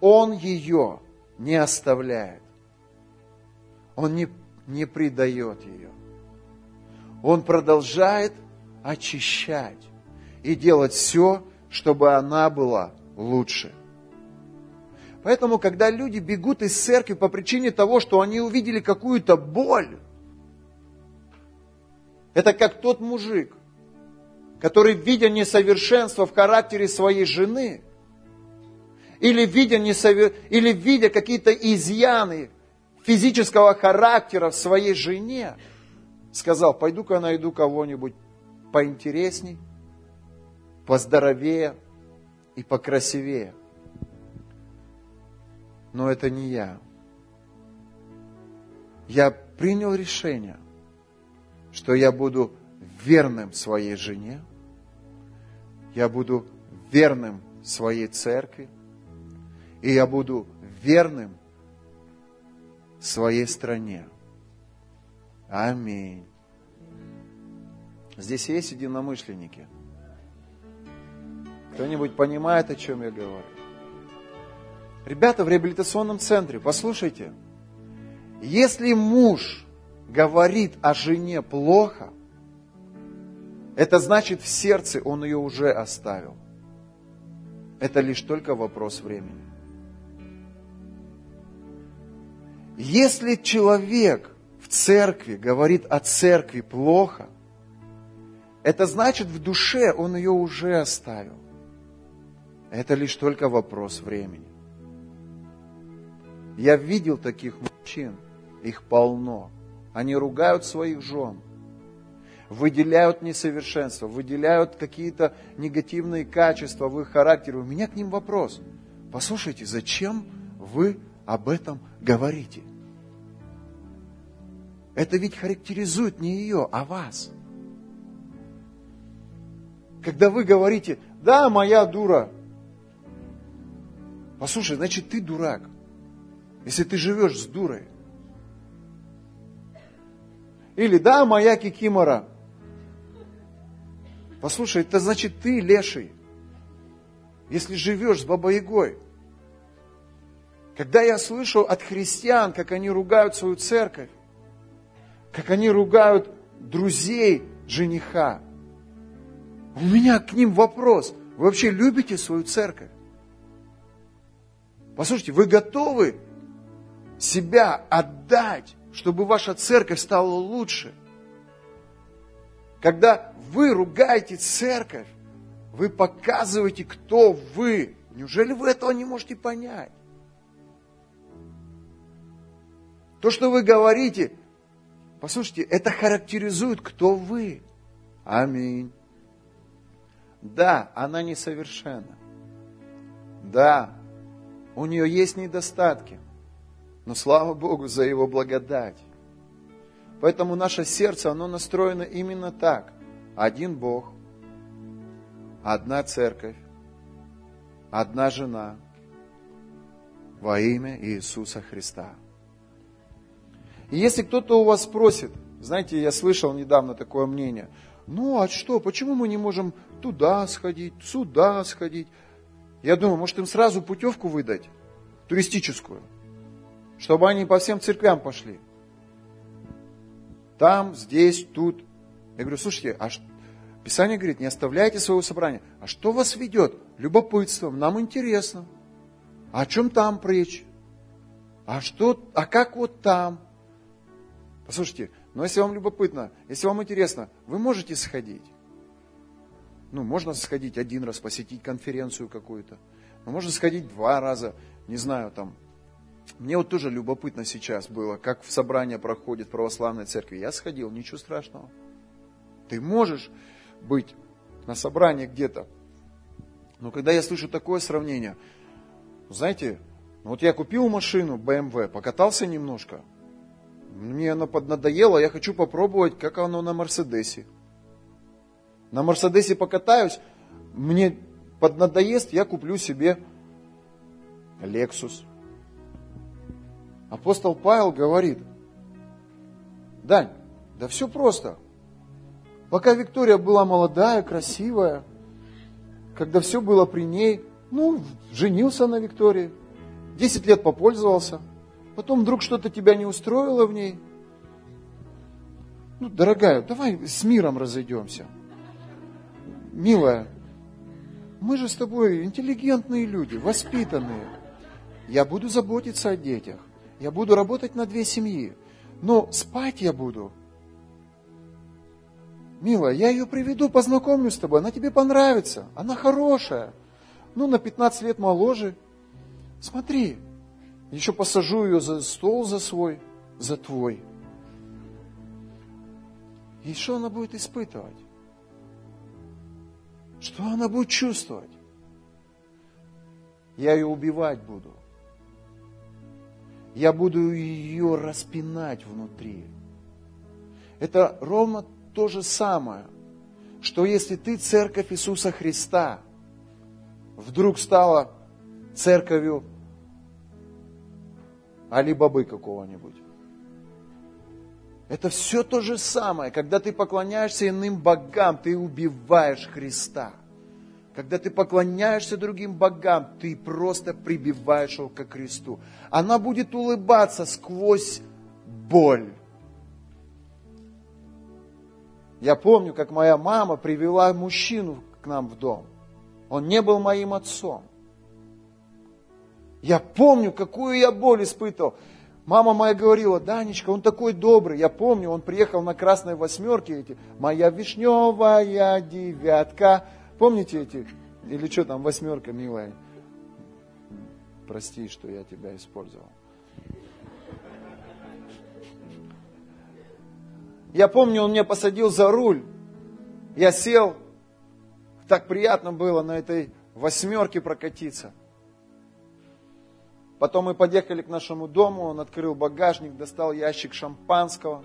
Он ее не оставляет. Он не, не предает ее. Он продолжает очищать и делать все, чтобы она была лучше. Поэтому, когда люди бегут из церкви по причине того, что они увидели какую-то боль, это как тот мужик, который, видя несовершенство в характере своей жены, или видя, несовер... или видя какие-то изъяны физического характера в своей жене, сказал, пойду-ка найду кого-нибудь поинтересней, поздоровее и покрасивее. Но это не я. Я принял решение, что я буду верным своей жене, я буду верным своей церкви, и я буду верным своей стране. Аминь. Здесь есть единомышленники. Кто-нибудь понимает, о чем я говорю? Ребята в реабилитационном центре, послушайте, если муж говорит о жене плохо, это значит, в сердце он ее уже оставил. Это лишь только вопрос времени. Если человек в церкви говорит о церкви плохо, это значит, в душе он ее уже оставил. Это лишь только вопрос времени. Я видел таких мужчин, их полно. Они ругают своих жен, выделяют несовершенство, выделяют какие-то негативные качества в их характере. У меня к ним вопрос. Послушайте, зачем вы об этом говорите? Это ведь характеризует не ее, а вас. Когда вы говорите, да, моя дура. Послушай, значит, ты дурак. Если ты живешь с дурой. Или да, моя кикимора. Послушай, это значит ты леший. Если живешь с бабой-ягой. Когда я слышу от христиан, как они ругают свою церковь, как они ругают друзей жениха, у меня к ним вопрос. Вы вообще любите свою церковь? Послушайте, вы готовы себя отдать, чтобы ваша церковь стала лучше? Когда вы ругаете церковь, вы показываете, кто вы. Неужели вы этого не можете понять? То, что вы говорите, послушайте, это характеризует, кто вы. Аминь. Да, она несовершенна. Да, у нее есть недостатки. Но слава Богу за Его благодать. Поэтому наше сердце, оно настроено именно так. Один Бог, одна церковь, одна жена во имя Иисуса Христа. И если кто-то у вас спросит, знаете, я слышал недавно такое мнение, ну а что, почему мы не можем туда сходить, сюда сходить? Я думаю, может им сразу путевку выдать, туристическую, чтобы они по всем церквям пошли. Там, здесь, тут. Я говорю, слушайте, а что? Писание говорит, не оставляйте своего собрания. А что вас ведет? Любопытством, нам интересно. А о чем там речь? А что, а как вот там? Послушайте, но если вам любопытно, если вам интересно, вы можете сходить. Ну, можно сходить один раз, посетить конференцию какую-то. Но можно сходить два раза, не знаю, там. Мне вот тоже любопытно сейчас было, как в собрание проходит в православной церкви. Я сходил, ничего страшного. Ты можешь быть на собрании где-то. Но когда я слышу такое сравнение, знаете, вот я купил машину BMW, покатался немножко, мне оно поднадоело, я хочу попробовать, как оно на Мерседесе. На Мерседесе покатаюсь, мне поднадоест, я куплю себе Lexus. Апостол Павел говорит, Дань, да все просто. Пока Виктория была молодая, красивая, когда все было при ней, ну, женился на Виктории, 10 лет попользовался – потом вдруг что-то тебя не устроило в ней. Ну, дорогая, давай с миром разойдемся. Милая, мы же с тобой интеллигентные люди, воспитанные. Я буду заботиться о детях. Я буду работать на две семьи. Но спать я буду. Милая, я ее приведу, познакомлю с тобой. Она тебе понравится. Она хорошая. Ну, на 15 лет моложе. Смотри, еще посажу ее за стол за свой, за твой. И что она будет испытывать? Что она будет чувствовать? Я ее убивать буду. Я буду ее распинать внутри. Это ровно то же самое, что если ты церковь Иисуса Христа вдруг стала церковью Али-Бабы какого-нибудь. Это все то же самое. Когда ты поклоняешься иным богам, ты убиваешь Христа. Когда ты поклоняешься другим богам, ты просто прибиваешь его к кресту. Она будет улыбаться сквозь боль. Я помню, как моя мама привела мужчину к нам в дом. Он не был моим отцом. Я помню, какую я боль испытывал. Мама моя говорила, Данечка, он такой добрый. Я помню, он приехал на красной восьмерке, эти, моя вишневая девятка. Помните эти? Или что там, восьмерка, милая? Прости, что я тебя использовал. Я помню, он меня посадил за руль. Я сел, так приятно было на этой восьмерке прокатиться. Потом мы подъехали к нашему дому, он открыл багажник, достал ящик шампанского.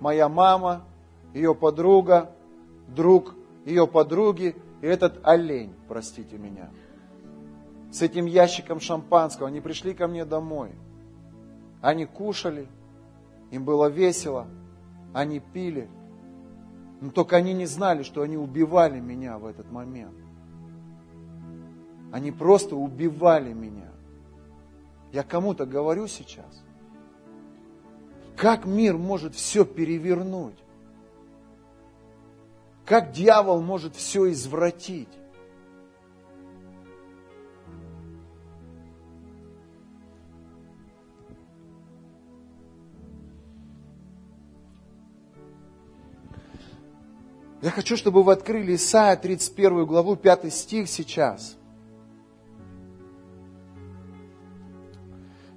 Моя мама, ее подруга, друг ее подруги и этот олень, простите меня, с этим ящиком шампанского. Они пришли ко мне домой. Они кушали, им было весело, они пили. Но только они не знали, что они убивали меня в этот момент. Они просто убивали меня. Я кому-то говорю сейчас. Как мир может все перевернуть? Как дьявол может все извратить? Я хочу, чтобы вы открыли Исайя 31 главу, 5 стих сейчас.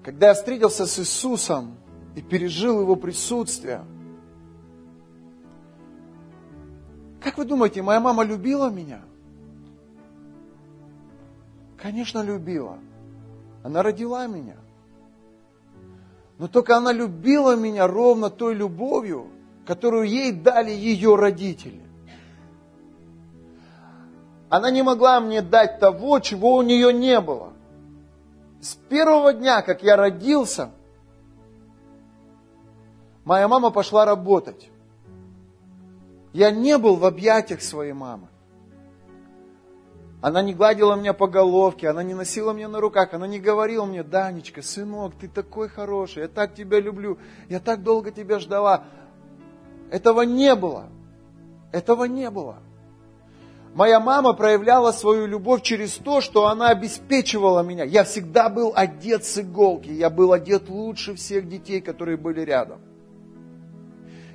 Когда я встретился с Иисусом и пережил Его присутствие, как вы думаете, моя мама любила меня? Конечно, любила. Она родила меня. Но только она любила меня ровно той любовью, которую ей дали ее родители. Она не могла мне дать того, чего у нее не было. С первого дня, как я родился, моя мама пошла работать. Я не был в объятиях своей мамы. Она не гладила меня по головке, она не носила меня на руках, она не говорила мне, Данечка, сынок, ты такой хороший, я так тебя люблю, я так долго тебя ждала. Этого не было. Этого не было. Моя мама проявляла свою любовь через то, что она обеспечивала меня. Я всегда был одет с иголки, я был одет лучше всех детей, которые были рядом.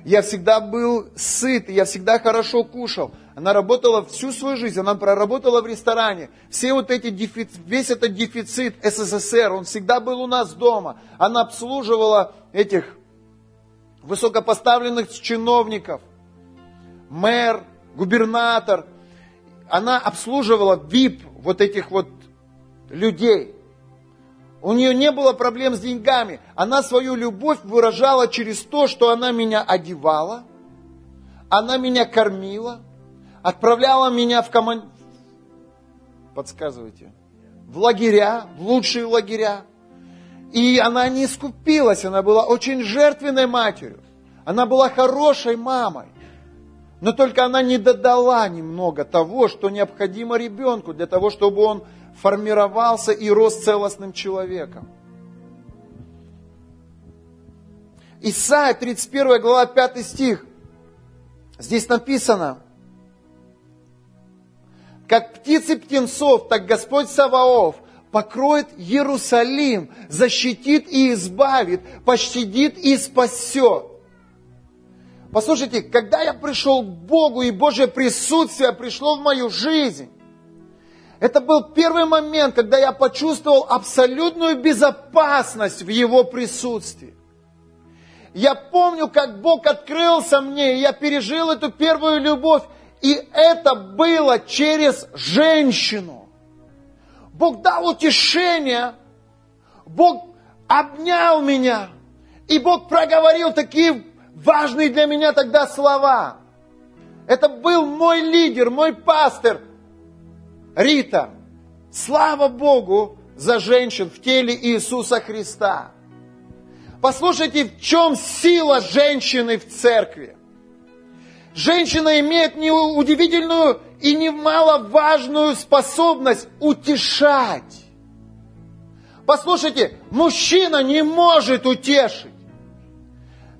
Я всегда был сыт, я всегда хорошо кушал. Она работала всю свою жизнь, она проработала в ресторане. Все вот эти дефицит, весь этот дефицит СССР, он всегда был у нас дома. Она обслуживала этих высокопоставленных чиновников, мэр, губернатор, она обслуживала VIP вот этих вот людей. У нее не было проблем с деньгами. Она свою любовь выражала через то, что она меня одевала, она меня кормила, отправляла меня в команд... Подсказывайте. В лагеря, в лучшие лагеря. И она не скупилась, она была очень жертвенной матерью. Она была хорошей мамой. Но только она не додала немного того, что необходимо ребенку для того, чтобы он формировался и рос целостным человеком. Исайя, 31 глава, 5 стих. Здесь написано, как птицы птенцов, так Господь Саваоф покроет Иерусалим, защитит и избавит, пощадит и спасет. Послушайте, когда я пришел к Богу и Божье присутствие пришло в мою жизнь, это был первый момент, когда я почувствовал абсолютную безопасность в Его присутствии. Я помню, как Бог открылся мне, и я пережил эту первую любовь, и это было через женщину. Бог дал утешение, Бог обнял меня, и Бог проговорил такие важные для меня тогда слова. Это был мой лидер, мой пастор Рита. Слава Богу за женщин в теле Иисуса Христа. Послушайте, в чем сила женщины в церкви. Женщина имеет неудивительную и немаловажную способность утешать. Послушайте, мужчина не может утешить.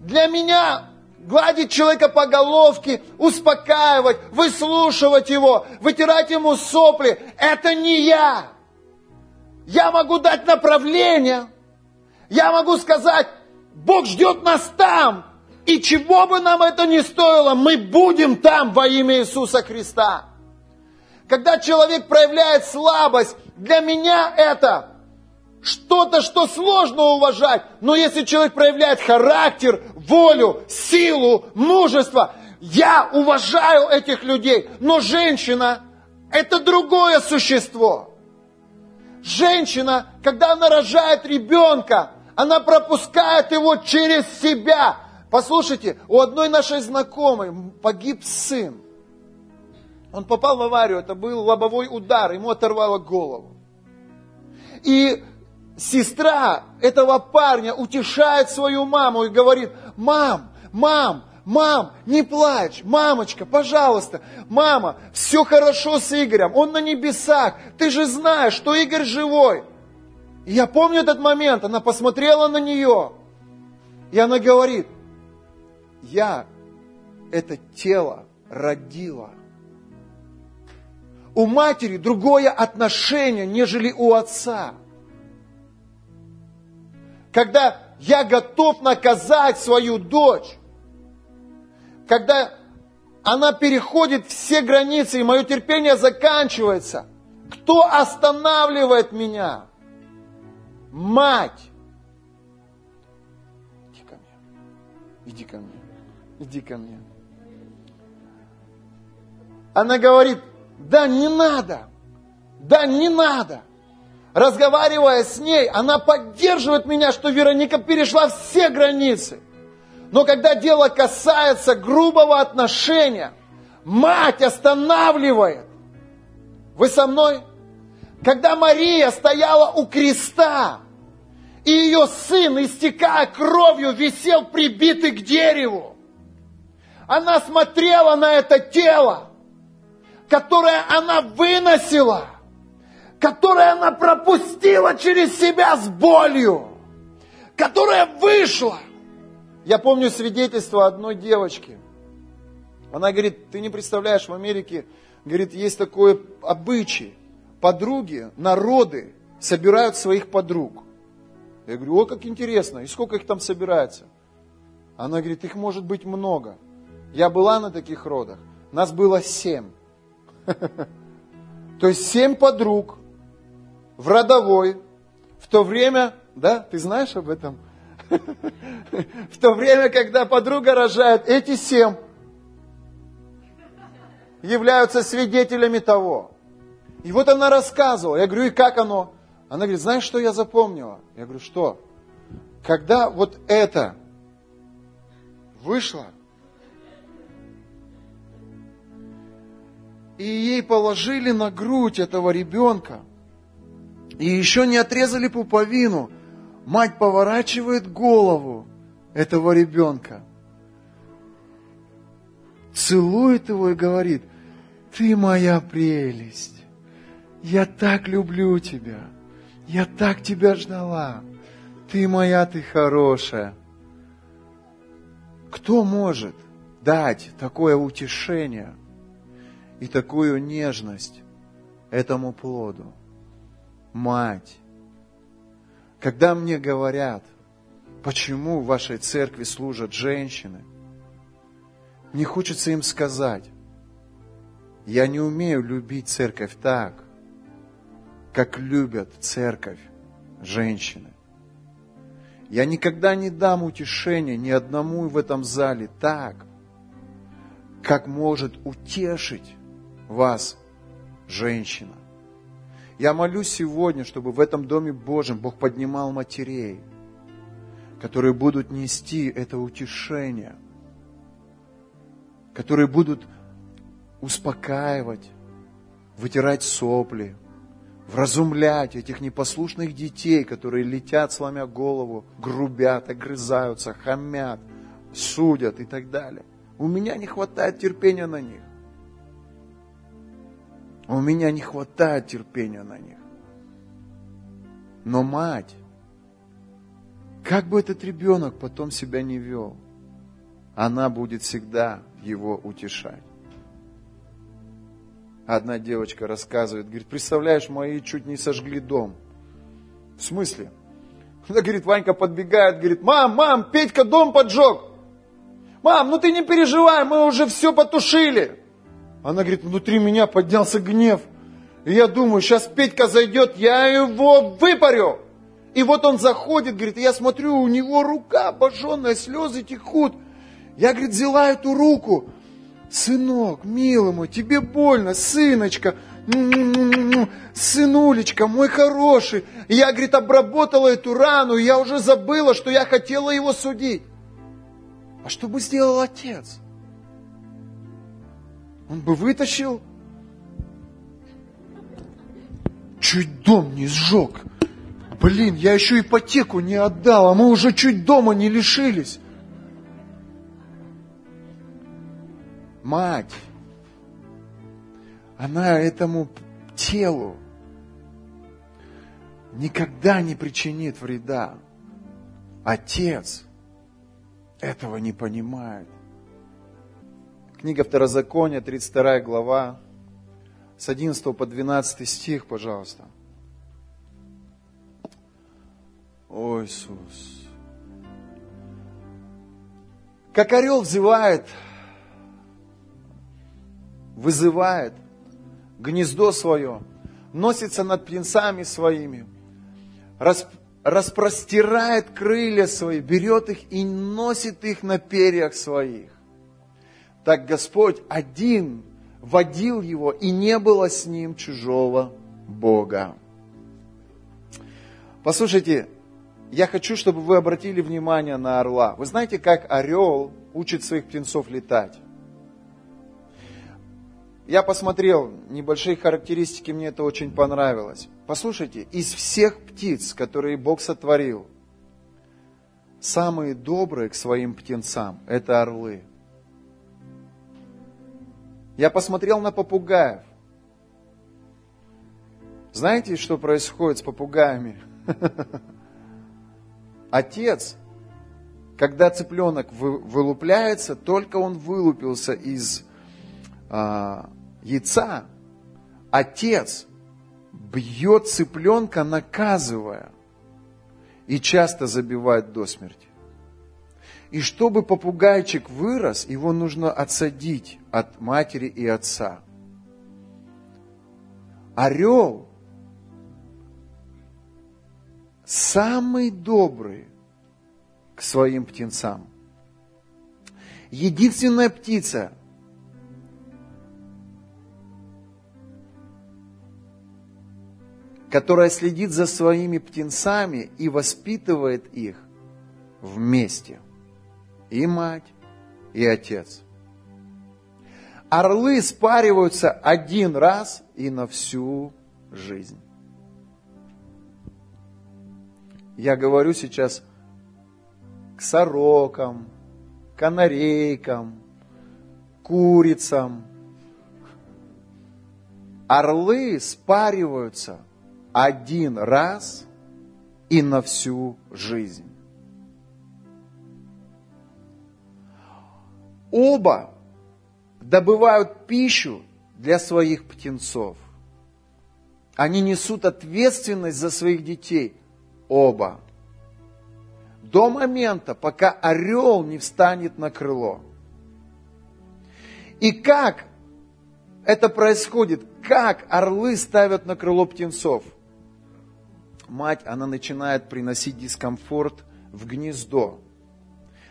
Для меня гладить человека по головке, успокаивать, выслушивать его, вытирать ему сопли, это не я. Я могу дать направление. Я могу сказать, Бог ждет нас там. И чего бы нам это ни стоило, мы будем там во имя Иисуса Христа. Когда человек проявляет слабость, для меня это что-то, что сложно уважать. Но если человек проявляет характер, волю, силу, мужество, я уважаю этих людей. Но женщина – это другое существо. Женщина, когда она рожает ребенка, она пропускает его через себя. Послушайте, у одной нашей знакомой погиб сын. Он попал в аварию, это был лобовой удар, ему оторвало голову. И сестра этого парня утешает свою маму и говорит, мам, мам, мам, не плачь, мамочка, пожалуйста, мама, все хорошо с Игорем, он на небесах, ты же знаешь, что Игорь живой. Я помню этот момент, она посмотрела на нее, и она говорит, я это тело родила. У матери другое отношение, нежели у отца. Когда я готов наказать свою дочь, когда она переходит все границы, и мое терпение заканчивается, кто останавливает меня? Мать. Иди ко мне. Иди ко мне. Иди ко мне. Она говорит, да не надо, да не надо. Разговаривая с ней, она поддерживает меня, что Вероника перешла все границы. Но когда дело касается грубого отношения, мать останавливает. Вы со мной? Когда Мария стояла у креста, и ее сын, истекая кровью, висел прибитый к дереву, она смотрела на это тело, которое она выносила, которое она пропустила через себя с болью, которое вышло. Я помню свидетельство одной девочки. Она говорит, ты не представляешь, в Америке, говорит, есть такое обычай. Подруги, народы собирают своих подруг. Я говорю, о, как интересно, и сколько их там собирается? Она говорит, их может быть много. Я была на таких родах, нас было семь. То есть семь подруг в родовой, в то время, да, ты знаешь об этом? В то время, когда подруга рожает, эти семь являются свидетелями того. И вот она рассказывала. Я говорю, и как оно? Она говорит, знаешь, что я запомнила? Я говорю, что? Когда вот это вышло, и ей положили на грудь этого ребенка, и еще не отрезали пуповину, мать поворачивает голову этого ребенка, целует его и говорит, ты моя прелесть, я так люблю тебя, я так тебя ждала, ты моя, ты хорошая. Кто может дать такое утешение – и такую нежность этому плоду. Мать. Когда мне говорят, почему в вашей церкви служат женщины, мне хочется им сказать, я не умею любить церковь так, как любят церковь женщины. Я никогда не дам утешения ни одному в этом зале так, как может утешить вас, женщина. Я молюсь сегодня, чтобы в этом Доме Божьем Бог поднимал матерей, которые будут нести это утешение, которые будут успокаивать, вытирать сопли, вразумлять этих непослушных детей, которые летят, сломя голову, грубят, огрызаются, хамят, судят и так далее. У меня не хватает терпения на них. У меня не хватает терпения на них. Но мать, как бы этот ребенок потом себя не вел, она будет всегда его утешать. Одна девочка рассказывает, говорит, представляешь, мои чуть не сожгли дом. В смысле? Она говорит, Ванька подбегает, говорит, мам, мам, Петька дом поджег. Мам, ну ты не переживай, мы уже все потушили. Она говорит, внутри меня поднялся гнев. И я думаю, сейчас Петька зайдет, я его выпарю. И вот он заходит, говорит, я смотрю, у него рука обожженная, слезы текут. Я, говорит, взяла эту руку. Сынок, милый мой, тебе больно, сыночка, сынулечка, мой хороший. И я, говорит, обработала эту рану, и я уже забыла, что я хотела его судить. А что бы сделал отец? Он бы вытащил, чуть дом не сжег. Блин, я еще ипотеку не отдал, а мы уже чуть дома не лишились. Мать, она этому телу никогда не причинит вреда. Отец этого не понимает. Книга Второзакония, 32 глава, с 11 по 12 стих, пожалуйста. О, Иисус. Как орел взывает, вызывает гнездо свое, носится над птенцами своими, расп, распростирает крылья свои, берет их и носит их на перьях своих. Так Господь один водил его, и не было с ним чужого Бога. Послушайте, я хочу, чтобы вы обратили внимание на орла. Вы знаете, как орел учит своих птенцов летать? Я посмотрел небольшие характеристики, мне это очень понравилось. Послушайте, из всех птиц, которые Бог сотворил, самые добрые к своим птенцам – это орлы. Я посмотрел на попугаев. Знаете, что происходит с попугаями? Отец, когда цыпленок вылупляется, только он вылупился из а, яйца, отец бьет цыпленка, наказывая, и часто забивает до смерти. И чтобы попугайчик вырос, его нужно отсадить от матери и отца. Орел самый добрый к своим птенцам. Единственная птица, которая следит за своими птенцами и воспитывает их вместе. И мать, и отец. Орлы спариваются один раз и на всю жизнь. Я говорю сейчас к сорокам, канарейкам, курицам. Орлы спариваются один раз и на всю жизнь. Оба добывают пищу для своих птенцов. Они несут ответственность за своих детей – оба. До момента, пока орел не встанет на крыло. И как это происходит? Как орлы ставят на крыло птенцов? Мать, она начинает приносить дискомфорт в гнездо.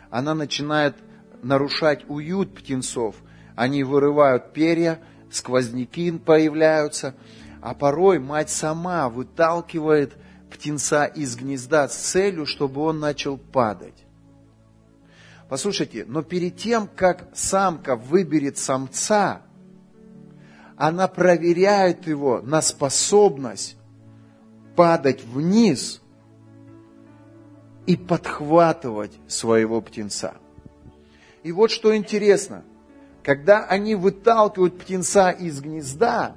Она начинает нарушать уют птенцов. Они вырывают перья, сквозняки появляются. А порой мать сама выталкивает птенца из гнезда с целью, чтобы он начал падать. Послушайте, но перед тем, как самка выберет самца, она проверяет его на способность падать вниз и подхватывать своего птенца. И вот что интересно, когда они выталкивают птенца из гнезда,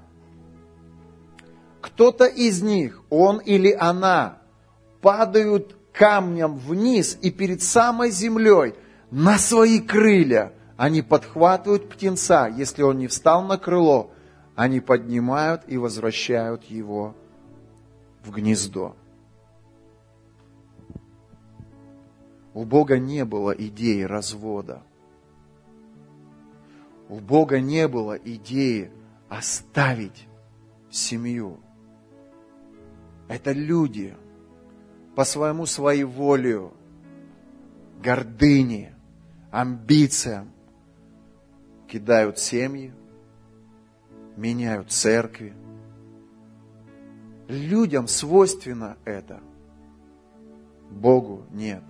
кто-то из них, он или она, падают камнем вниз и перед самой землей на свои крылья они подхватывают птенца, если он не встал на крыло, они поднимают и возвращают его в гнездо. У Бога не было идеи развода. У Бога не было идеи оставить семью. Это люди, по своему своеволию, гордыне, амбициям кидают семьи, меняют церкви. Людям свойственно это. Богу нет.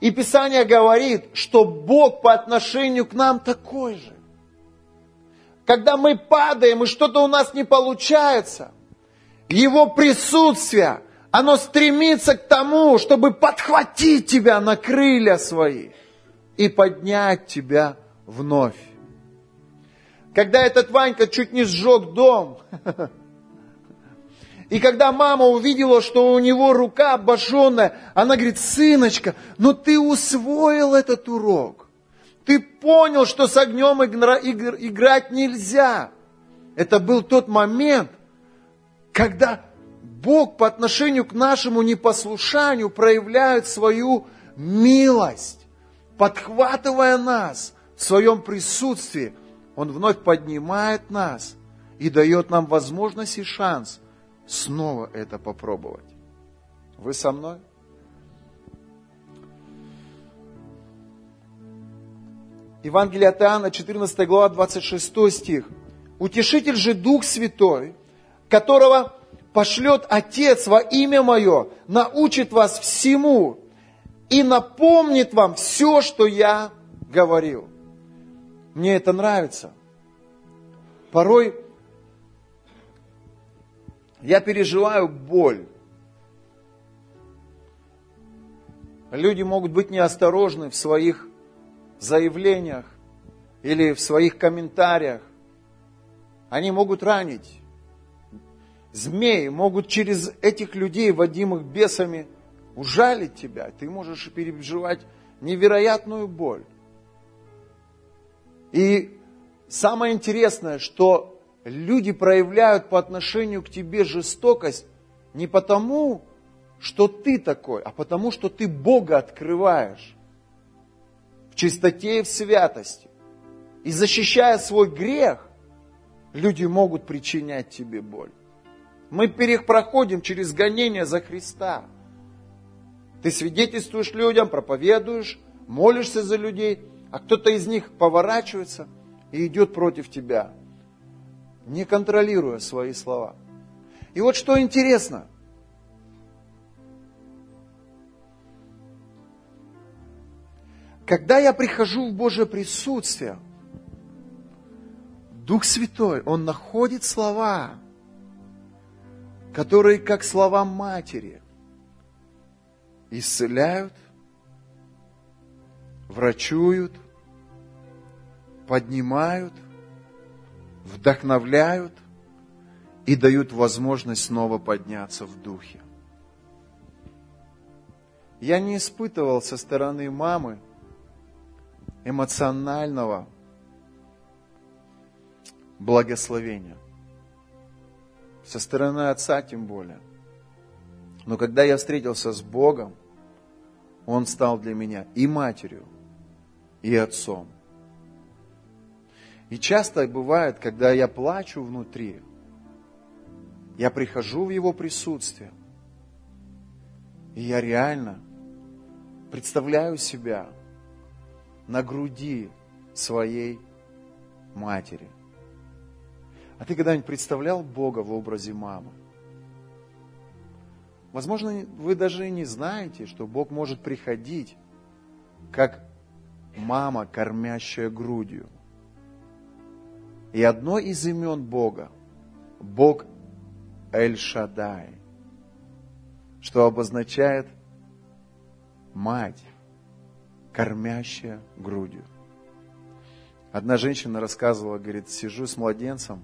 И Писание говорит, что Бог по отношению к нам такой же. Когда мы падаем и что-то у нас не получается, Его присутствие, оно стремится к тому, чтобы подхватить тебя на крылья свои и поднять тебя вновь. Когда этот Ванька чуть не сжег дом, И когда мама увидела, что у него рука обожженная, она говорит, сыночка, но ты усвоил этот урок. Ты понял, что с огнем играть нельзя. Это был тот момент, когда Бог по отношению к нашему непослушанию проявляет свою милость, подхватывая нас в своем присутствии. Он вновь поднимает нас и дает нам возможность и шанс – снова это попробовать. Вы со мной? Евангелие от Иоанна, 14 глава, 26 стих. «Утешитель же Дух Святой, которого пошлет Отец во имя Мое, научит вас всему и напомнит вам все, что я говорил». Мне это нравится. Порой я переживаю боль. Люди могут быть неосторожны в своих заявлениях или в своих комментариях. Они могут ранить. Змеи могут через этих людей, водимых бесами, ужалить тебя. Ты можешь переживать невероятную боль. И самое интересное, что люди проявляют по отношению к тебе жестокость не потому, что ты такой, а потому, что ты Бога открываешь в чистоте и в святости. И защищая свой грех, люди могут причинять тебе боль. Мы проходим через гонение за Христа. Ты свидетельствуешь людям, проповедуешь, молишься за людей, а кто-то из них поворачивается и идет против тебя не контролируя свои слова. И вот что интересно. Когда я прихожу в Божье присутствие, Дух Святой, Он находит слова, которые, как слова матери, исцеляют, врачуют, поднимают – вдохновляют и дают возможность снова подняться в духе. Я не испытывал со стороны мамы эмоционального благословения. Со стороны отца тем более. Но когда я встретился с Богом, Он стал для меня и матерью, и отцом – и часто бывает, когда я плачу внутри, я прихожу в Его присутствие, и я реально представляю себя на груди своей матери. А ты когда-нибудь представлял Бога в образе мамы? Возможно, вы даже и не знаете, что Бог может приходить как мама, кормящая грудью – и одно из имен Бога, Бог Эль-Шадай, что обозначает мать, кормящая грудью. Одна женщина рассказывала, говорит, сижу с младенцем,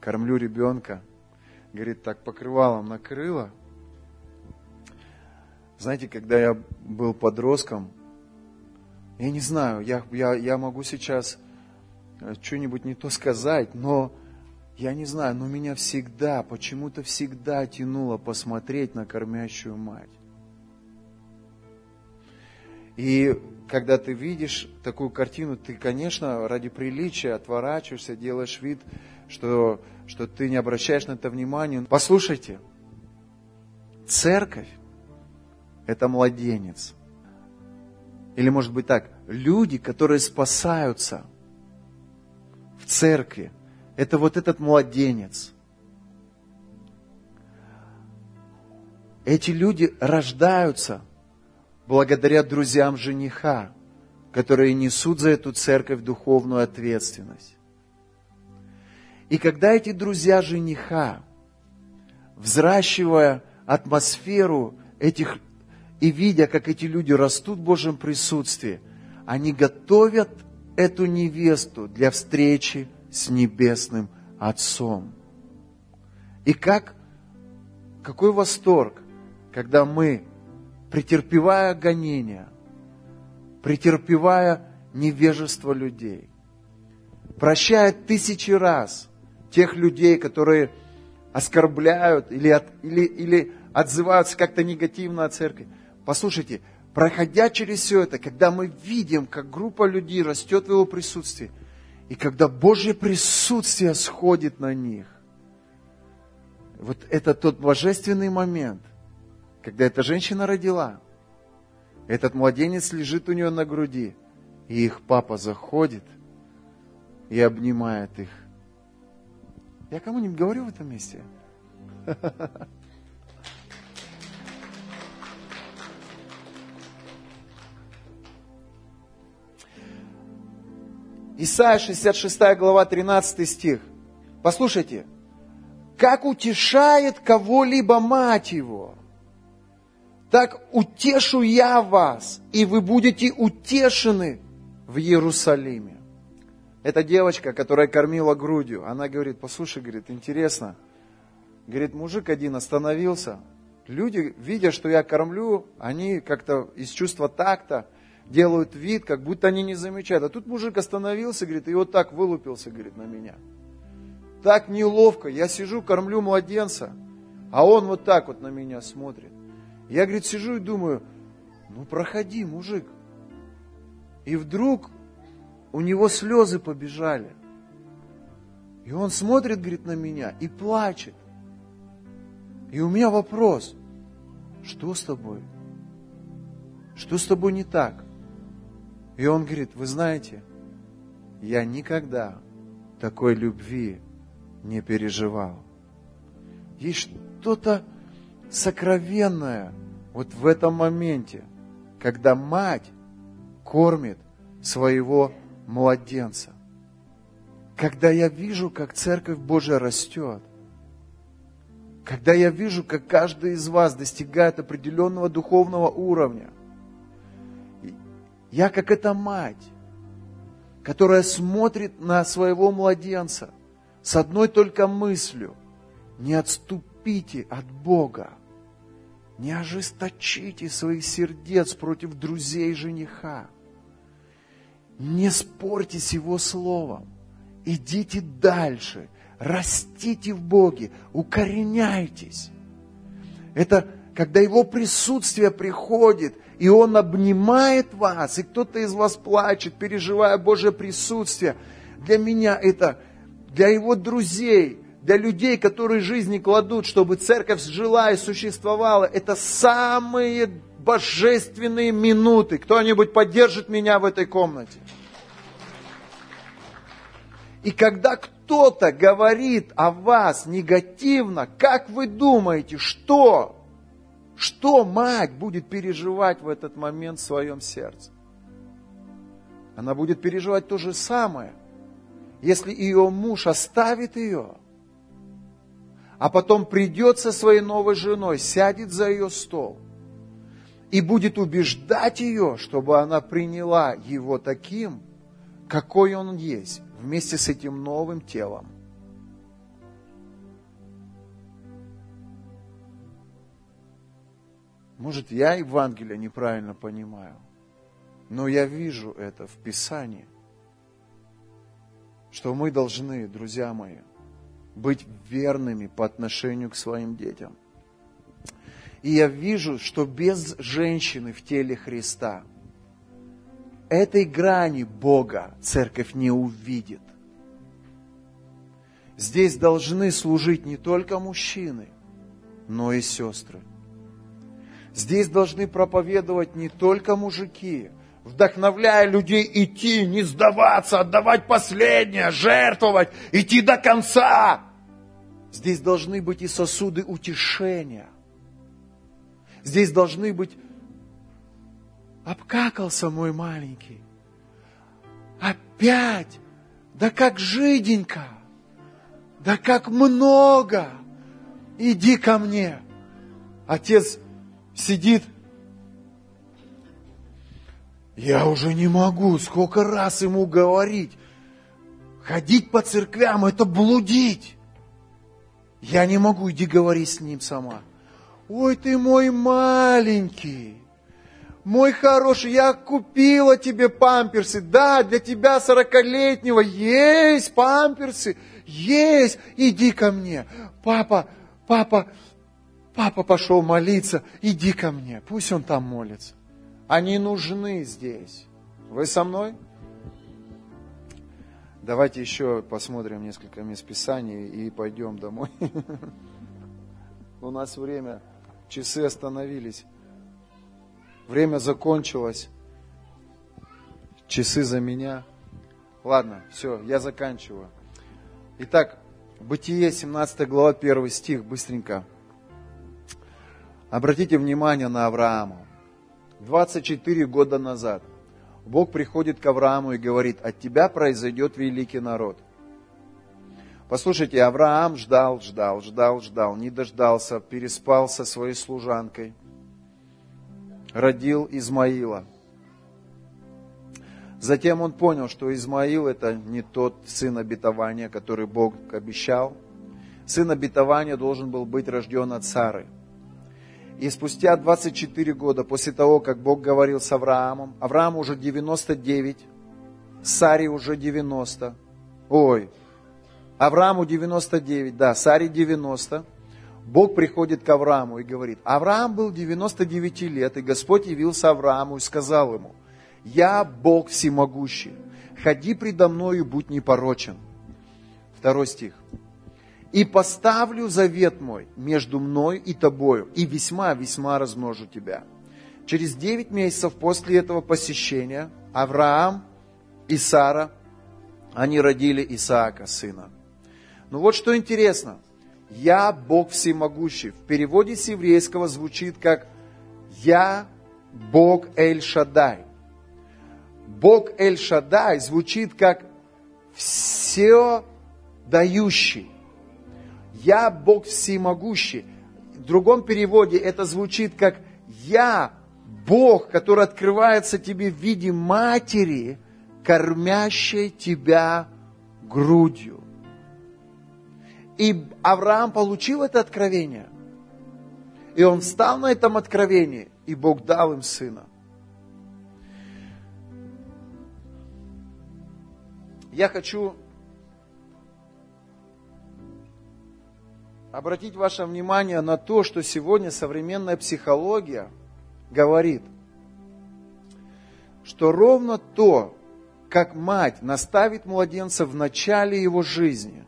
кормлю ребенка, говорит, так покрывалом накрыла. Знаете, когда я был подростком, я не знаю, я, я, я могу сейчас что-нибудь не то сказать, но я не знаю, но меня всегда, почему-то всегда тянуло посмотреть на кормящую мать. И когда ты видишь такую картину, ты, конечно, ради приличия отворачиваешься, делаешь вид, что, что ты не обращаешь на это внимания. Послушайте, церковь – это младенец. Или может быть так, люди, которые спасаются церкви, это вот этот младенец. Эти люди рождаются благодаря друзьям жениха, которые несут за эту церковь духовную ответственность. И когда эти друзья жениха, взращивая атмосферу этих и видя, как эти люди растут в Божьем присутствии, они готовят эту невесту для встречи с Небесным Отцом. И как, какой восторг, когда мы претерпевая гонения, претерпевая невежество людей, прощая тысячи раз тех людей, которые оскорбляют или, от, или, или отзываются как-то негативно о церкви. Послушайте, проходя через все это, когда мы видим, как группа людей растет в его присутствии, и когда Божье присутствие сходит на них, вот это тот божественный момент, когда эта женщина родила, этот младенец лежит у нее на груди, и их папа заходит и обнимает их. Я кому-нибудь говорю в этом месте? Исайя 66 глава 13 стих. Послушайте, как утешает кого-либо мать его – так утешу я вас, и вы будете утешены в Иерусалиме. Эта девочка, которая кормила грудью, она говорит, послушай, говорит, интересно. Говорит, мужик один остановился. Люди, видя, что я кормлю, они как-то из чувства такта делают вид, как будто они не замечают. А тут мужик остановился, говорит, и вот так вылупился, говорит, на меня. Так неловко. Я сижу, кормлю младенца, а он вот так вот на меня смотрит. Я, говорит, сижу и думаю, ну проходи, мужик. И вдруг у него слезы побежали. И он смотрит, говорит, на меня и плачет. И у меня вопрос, что с тобой? Что с тобой не так? И он говорит, вы знаете, я никогда такой любви не переживал. Есть что-то сокровенное вот в этом моменте, когда мать кормит своего младенца. Когда я вижу, как Церковь Божия растет, когда я вижу, как каждый из вас достигает определенного духовного уровня, я как эта мать, которая смотрит на своего младенца с одной только мыслью, не отступите от Бога, не ожесточите своих сердец против друзей жениха. Не спорьте с его словом. Идите дальше. Растите в Боге. Укореняйтесь. Это когда его присутствие приходит, и он обнимает вас, и кто-то из вас плачет, переживая Божье присутствие. Для меня это, для его друзей – для людей, которые жизни кладут, чтобы церковь жила и существовала, это самые божественные минуты. Кто-нибудь поддержит меня в этой комнате? И когда кто-то говорит о вас негативно, как вы думаете, что? Что мать будет переживать в этот момент в своем сердце? Она будет переживать то же самое, если ее муж оставит ее – а потом придет со своей новой женой, сядет за ее стол и будет убеждать ее, чтобы она приняла его таким, какой он есть, вместе с этим новым телом. Может, я Евангелие неправильно понимаю, но я вижу это в Писании, что мы должны, друзья мои, быть верными по отношению к своим детям. И я вижу, что без женщины в теле Христа этой грани Бога церковь не увидит. Здесь должны служить не только мужчины, но и сестры. Здесь должны проповедовать не только мужики, вдохновляя людей идти, не сдаваться, отдавать последнее, жертвовать, идти до конца. Здесь должны быть и сосуды утешения. Здесь должны быть обкакался мой маленький. Опять, да как жиденько, да как много, иди ко мне. Отец сидит, я уже не могу, сколько раз ему говорить. Ходить по церквям – это блудить. Я не могу, иди говори с ним сама. Ой, ты мой маленький, мой хороший, я купила тебе памперсы. Да, для тебя сорокалетнего есть памперсы, есть. Иди ко мне. Папа, папа, папа пошел молиться, иди ко мне. Пусть он там молится. Они нужны здесь. Вы со мной? Давайте еще посмотрим несколько мест Писаний и пойдем домой. У нас время, часы остановились. Время закончилось. Часы за меня. Ладно, все, я заканчиваю. Итак, Бытие, 17 глава, 1 стих, быстренько. Обратите внимание на Авраама. 24 года назад Бог приходит к Аврааму и говорит, от тебя произойдет великий народ. Послушайте, Авраам ждал, ждал, ждал, ждал, не дождался, переспал со своей служанкой, родил Измаила. Затем он понял, что Измаил это не тот сын обетования, который Бог обещал. Сын обетования должен был быть рожден от Сары – и спустя 24 года после того, как Бог говорил с Авраамом, Авраам уже 99, Саре уже 90. Ой, Аврааму 99, да, Саре 90. Бог приходит к Аврааму и говорит, Авраам был 99 лет, и Господь явился Аврааму и сказал ему, я Бог всемогущий, ходи предо мною, будь непорочен. Второй стих и поставлю завет мой между мной и тобою, и весьма-весьма размножу тебя. Через девять месяцев после этого посещения Авраам и Сара, они родили Исаака, сына. Ну вот что интересно. Я Бог всемогущий. В переводе с еврейского звучит как Я Бог Эль-Шадай. Бог Эль-Шадай звучит как все дающий. «Я Бог всемогущий». В другом переводе это звучит как «Я Бог, который открывается тебе в виде матери, кормящей тебя грудью». И Авраам получил это откровение. И он встал на этом откровении, и Бог дал им сына. Я хочу обратить ваше внимание на то, что сегодня современная психология говорит, что ровно то, как мать наставит младенца в начале его жизни,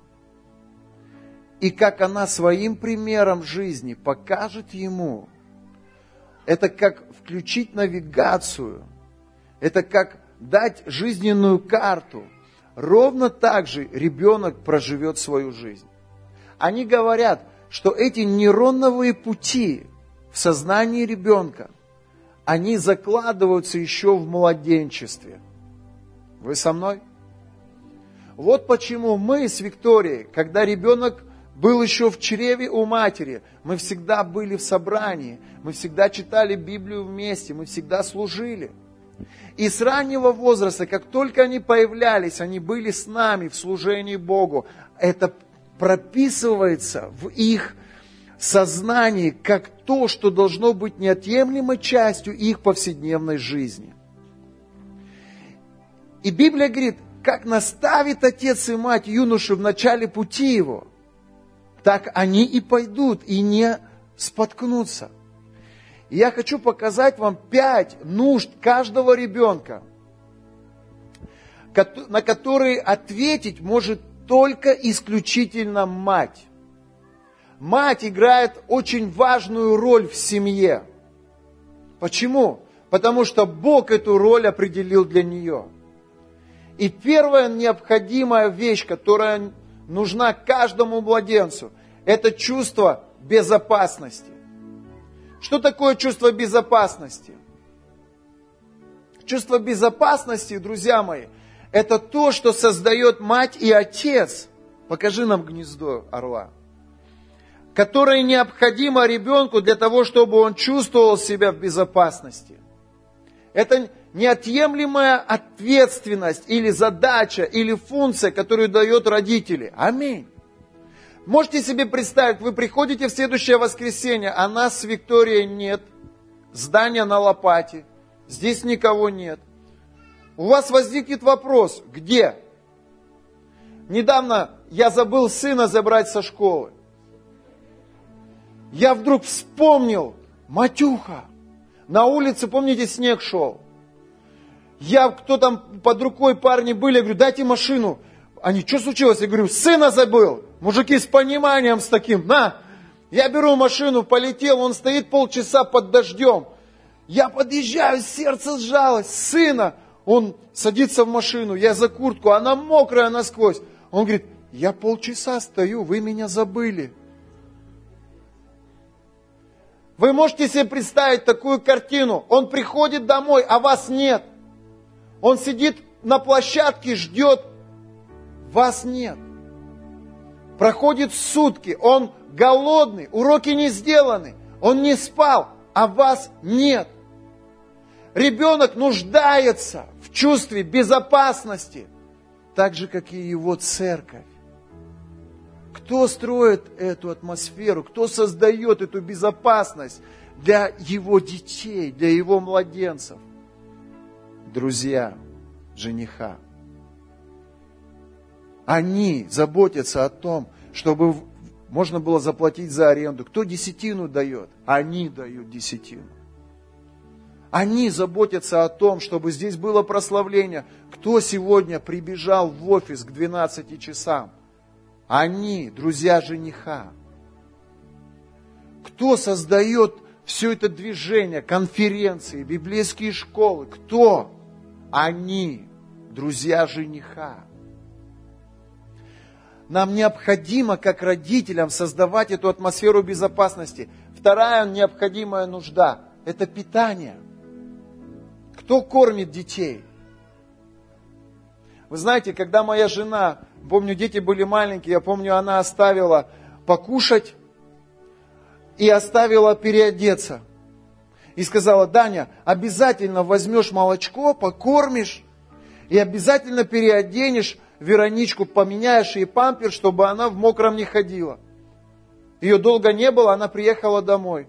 и как она своим примером жизни покажет ему, это как включить навигацию, это как дать жизненную карту. Ровно так же ребенок проживет свою жизнь они говорят, что эти нейроновые пути в сознании ребенка, они закладываются еще в младенчестве. Вы со мной? Вот почему мы с Викторией, когда ребенок был еще в чреве у матери, мы всегда были в собрании, мы всегда читали Библию вместе, мы всегда служили. И с раннего возраста, как только они появлялись, они были с нами в служении Богу. Это прописывается в их сознании как то, что должно быть неотъемлемой частью их повседневной жизни. И Библия говорит, как наставит отец и мать юношу в начале пути его, так они и пойдут, и не споткнутся. И я хочу показать вам пять нужд каждого ребенка. на которые ответить может только исключительно мать. Мать играет очень важную роль в семье. Почему? Потому что Бог эту роль определил для нее. И первая необходимая вещь, которая нужна каждому младенцу, это чувство безопасности. Что такое чувство безопасности? Чувство безопасности, друзья мои, это то, что создает мать и отец. Покажи нам гнездо орла. Которое необходимо ребенку для того, чтобы он чувствовал себя в безопасности. Это неотъемлемая ответственность или задача, или функция, которую дает родители. Аминь. Можете себе представить, вы приходите в следующее воскресенье, а нас с Викторией нет, здание на лопате, здесь никого нет. У вас возникнет вопрос, где? Недавно я забыл сына забрать со школы. Я вдруг вспомнил, Матюха, на улице, помните, снег шел. Я, кто там под рукой парни были, я говорю, дайте машину. Они, что случилось? Я говорю, сына забыл. Мужики с пониманием, с таким, на. Я беру машину, полетел, он стоит полчаса под дождем. Я подъезжаю, сердце сжалось, сына. Он садится в машину, я за куртку, она мокрая насквозь. Он говорит, я полчаса стою, вы меня забыли. Вы можете себе представить такую картину. Он приходит домой, а вас нет. Он сидит на площадке, ждет, вас нет. Проходит сутки, он голодный, уроки не сделаны, он не спал, а вас нет. Ребенок нуждается чувстве безопасности, так же, как и его церковь. Кто строит эту атмосферу, кто создает эту безопасность для его детей, для его младенцев? Друзья жениха. Они заботятся о том, чтобы можно было заплатить за аренду. Кто десятину дает? Они дают десятину. Они заботятся о том, чтобы здесь было прославление. Кто сегодня прибежал в офис к 12 часам? Они, друзья жениха. Кто создает все это движение, конференции, библейские школы? Кто? Они, друзья жениха. Нам необходимо, как родителям, создавать эту атмосферу безопасности. Вторая необходимая нужда – это питание. Кто кормит детей? Вы знаете, когда моя жена, помню, дети были маленькие, я помню, она оставила покушать и оставила переодеться. И сказала, Даня, обязательно возьмешь молочко, покормишь и обязательно переоденешь Вероничку, поменяешь ей пампер, чтобы она в мокром не ходила. Ее долго не было, она приехала домой.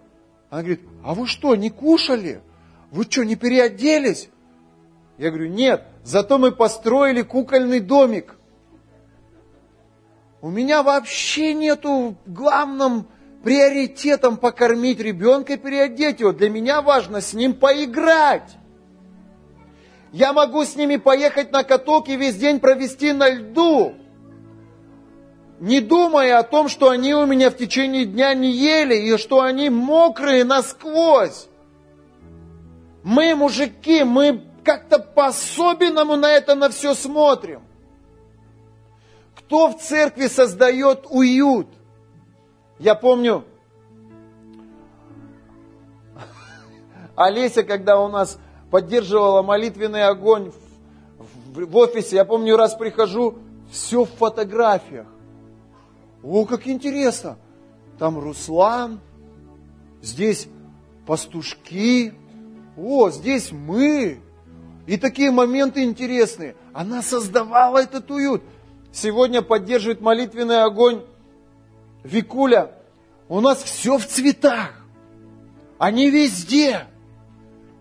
Она говорит, а вы что, не кушали? Вы что, не переоделись? Я говорю, нет, зато мы построили кукольный домик. У меня вообще нету главным приоритетом покормить ребенка и переодеть его. Для меня важно с ним поиграть. Я могу с ними поехать на каток и весь день провести на льду, не думая о том, что они у меня в течение дня не ели и что они мокрые насквозь. Мы, мужики, мы как-то по-особенному на это на все смотрим. Кто в церкви создает уют? Я помню, Олеся, когда у нас поддерживала молитвенный огонь в, в, в офисе. Я помню, раз прихожу, все в фотографиях. О, как интересно! Там Руслан, здесь пастушки, о, здесь мы. И такие моменты интересные. Она создавала этот уют. Сегодня поддерживает молитвенный огонь Викуля. У нас все в цветах. Они везде.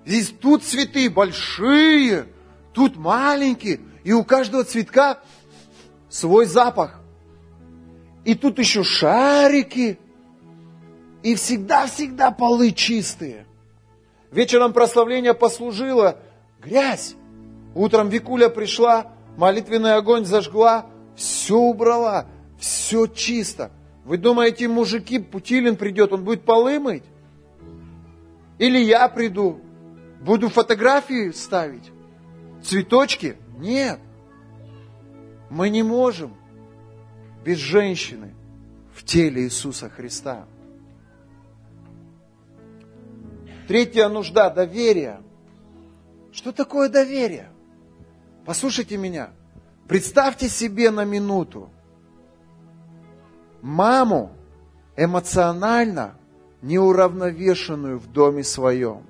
Здесь тут цветы большие, тут маленькие, и у каждого цветка свой запах. И тут еще шарики, и всегда-всегда полы чистые. Вечером прославление послужило, грязь. Утром Викуля пришла, молитвенный огонь зажгла, все убрала, все чисто. Вы думаете, мужики, Путилин придет, он будет полы мыть? Или я приду, буду фотографии ставить, цветочки? Нет. Мы не можем без женщины в теле Иисуса Христа. Третья нужда – доверие. Что такое доверие? Послушайте меня. Представьте себе на минуту маму эмоционально неуравновешенную в доме своем.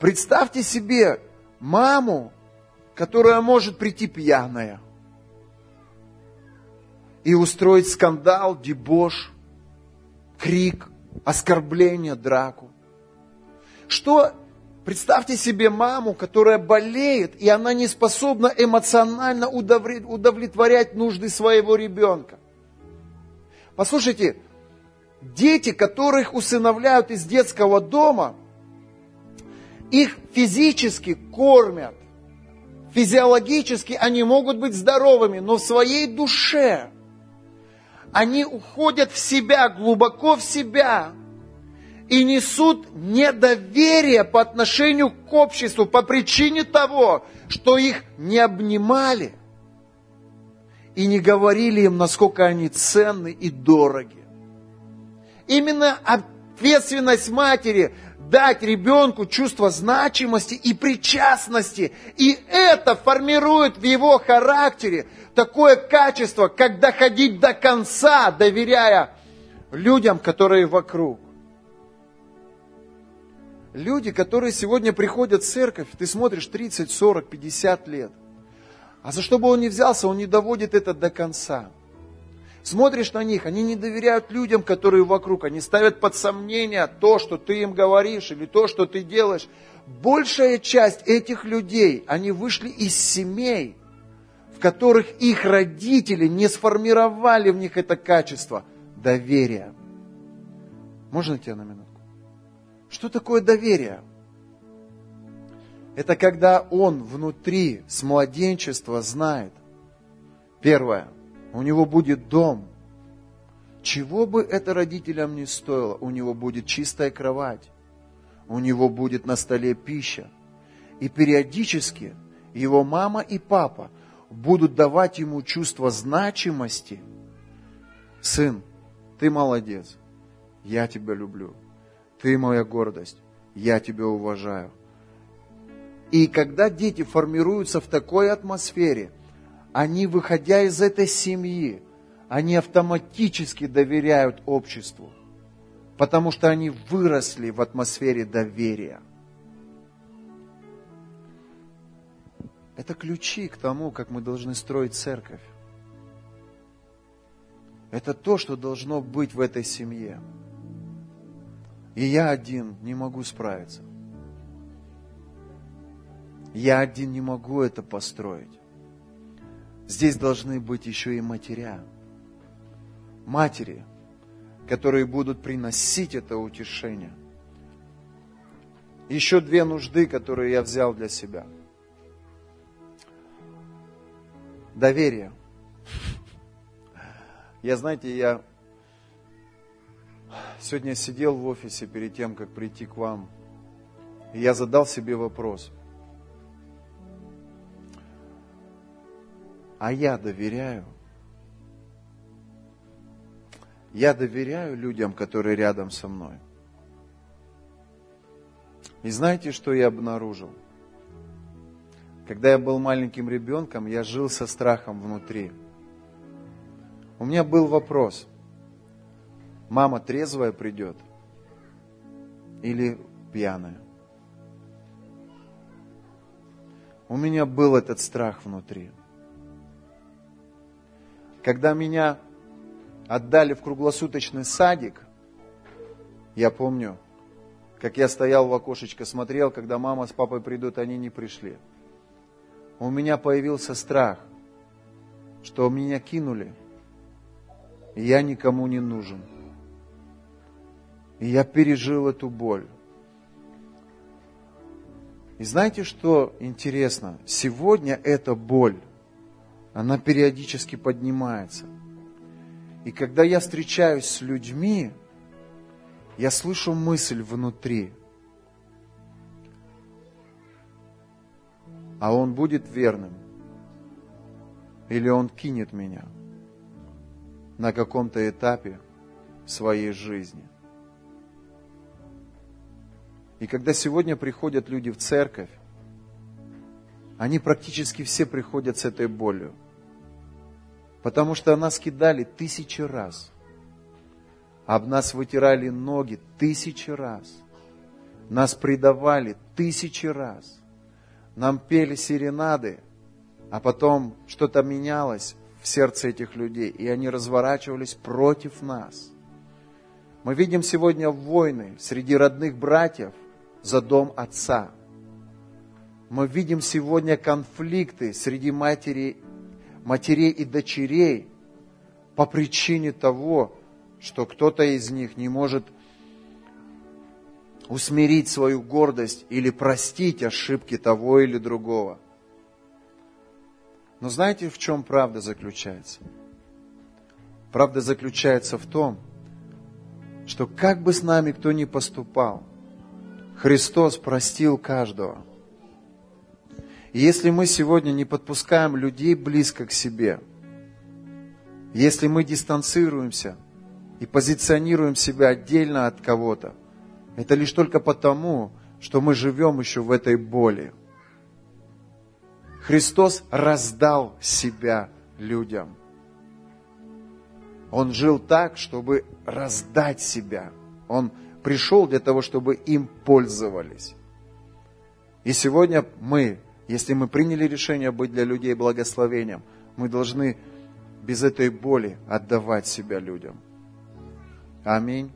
Представьте себе маму, которая может прийти пьяная и устроить скандал, дебош, крик, оскорбление, драку. Что, представьте себе маму, которая болеет, и она не способна эмоционально удовлетворять нужды своего ребенка. Послушайте, дети, которых усыновляют из детского дома, их физически кормят, Физиологически они могут быть здоровыми, но в своей душе они уходят в себя, глубоко в себя, и несут недоверие по отношению к обществу по причине того, что их не обнимали и не говорили им, насколько они ценны и дороги. Именно ответственность матери дать ребенку чувство значимости и причастности. И это формирует в его характере такое качество, как доходить до конца, доверяя людям, которые вокруг. Люди, которые сегодня приходят в церковь, ты смотришь 30, 40, 50 лет. А за что бы он ни взялся, он не доводит это до конца. Смотришь на них, они не доверяют людям, которые вокруг, они ставят под сомнение то, что ты им говоришь или то, что ты делаешь. Большая часть этих людей, они вышли из семей, в которых их родители не сформировали в них это качество доверия. Можно тебя на минутку? Что такое доверие? Это когда он внутри с младенчества знает. Первое – у него будет дом. Чего бы это родителям не стоило, у него будет чистая кровать, у него будет на столе пища. И периодически его мама и папа будут давать ему чувство значимости. Сын, ты молодец, я тебя люблю, ты моя гордость, я тебя уважаю. И когда дети формируются в такой атмосфере – они, выходя из этой семьи, они автоматически доверяют обществу, потому что они выросли в атмосфере доверия. Это ключи к тому, как мы должны строить церковь. Это то, что должно быть в этой семье. И я один не могу справиться. Я один не могу это построить. Здесь должны быть еще и матеря. Матери, которые будут приносить это утешение. Еще две нужды, которые я взял для себя. Доверие. Я, знаете, я сегодня сидел в офисе перед тем, как прийти к вам, и я задал себе вопрос – А я доверяю. Я доверяю людям, которые рядом со мной. И знаете, что я обнаружил? Когда я был маленьким ребенком, я жил со страхом внутри. У меня был вопрос. Мама трезвая придет или пьяная? У меня был этот страх внутри. Когда меня отдали в круглосуточный садик, я помню, как я стоял в окошечко, смотрел, когда мама с папой придут, они не пришли. У меня появился страх, что меня кинули, и я никому не нужен. И я пережил эту боль. И знаете, что интересно? Сегодня эта боль, она периодически поднимается. И когда я встречаюсь с людьми, я слышу мысль внутри. А он будет верным? Или он кинет меня на каком-то этапе своей жизни? И когда сегодня приходят люди в церковь, они практически все приходят с этой болью. Потому что нас кидали тысячи раз. Об нас вытирали ноги тысячи раз. Нас предавали тысячи раз. Нам пели серенады, а потом что-то менялось в сердце этих людей, и они разворачивались против нас. Мы видим сегодня войны среди родных братьев – за дом отца. Мы видим сегодня конфликты среди матери, матерей и дочерей по причине того, что кто-то из них не может усмирить свою гордость или простить ошибки того или другого. Но знаете, в чем правда заключается? Правда заключается в том, что как бы с нами кто ни поступал, Христос простил каждого. Если мы сегодня не подпускаем людей близко к себе, если мы дистанцируемся и позиционируем себя отдельно от кого-то, это лишь только потому, что мы живем еще в этой боли. Христос раздал себя людям. Он жил так, чтобы раздать себя. Он пришел для того, чтобы им пользовались. И сегодня мы, если мы приняли решение быть для людей благословением, мы должны без этой боли отдавать себя людям. Аминь.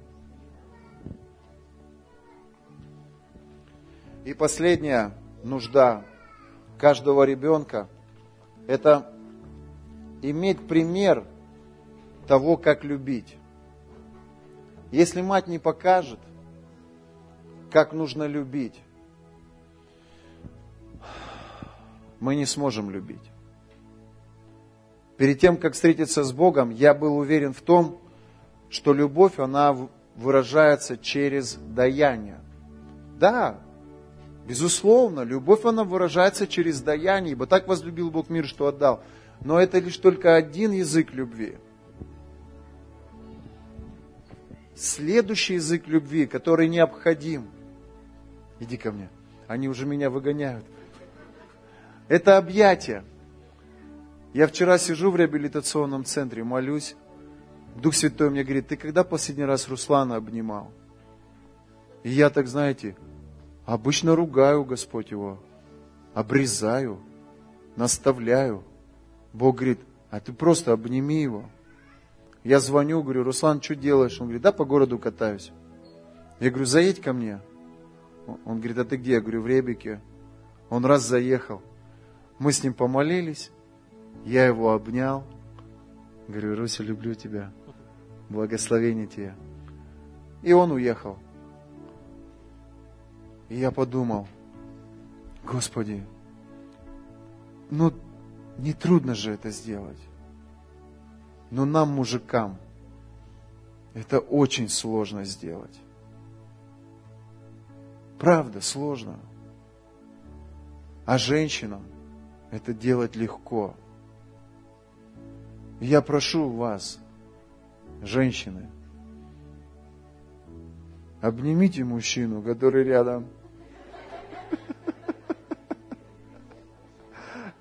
И последняя нужда каждого ребенка – это иметь пример того, как любить. Если мать не покажет, как нужно любить, мы не сможем любить. Перед тем, как встретиться с Богом, я был уверен в том, что любовь, она выражается через даяние. Да, безусловно, любовь, она выражается через даяние, ибо так возлюбил Бог мир, что отдал. Но это лишь только один язык любви – следующий язык любви, который необходим. Иди ко мне. Они уже меня выгоняют. Это объятие. Я вчера сижу в реабилитационном центре, молюсь. Дух Святой мне говорит, ты когда последний раз Руслана обнимал? И я так, знаете, обычно ругаю Господь его, обрезаю, наставляю. Бог говорит, а ты просто обними его. Я звоню, говорю, Руслан, что делаешь? Он говорит, да, по городу катаюсь. Я говорю, заедь ко мне. Он говорит, а ты где? Я говорю, в Ребике. Он раз заехал. Мы с ним помолились. Я его обнял. Говорю, Руся, люблю тебя. Благословение тебе. И он уехал. И я подумал, Господи, ну не трудно же это сделать. Но нам, мужикам, это очень сложно сделать. Правда, сложно. А женщинам это делать легко. я прошу вас, женщины, обнимите мужчину, который рядом.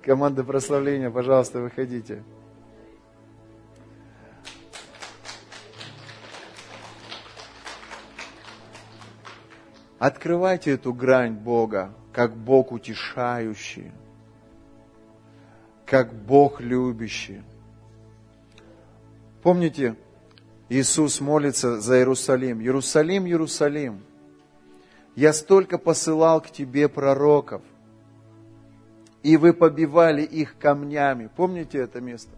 Команда прославления, пожалуйста, выходите. Открывайте эту грань Бога, как Бог утешающий, как Бог любящий. Помните, Иисус молится за Иерусалим. Иерусалим, Иерусалим, я столько посылал к тебе пророков, и вы побивали их камнями. Помните это место?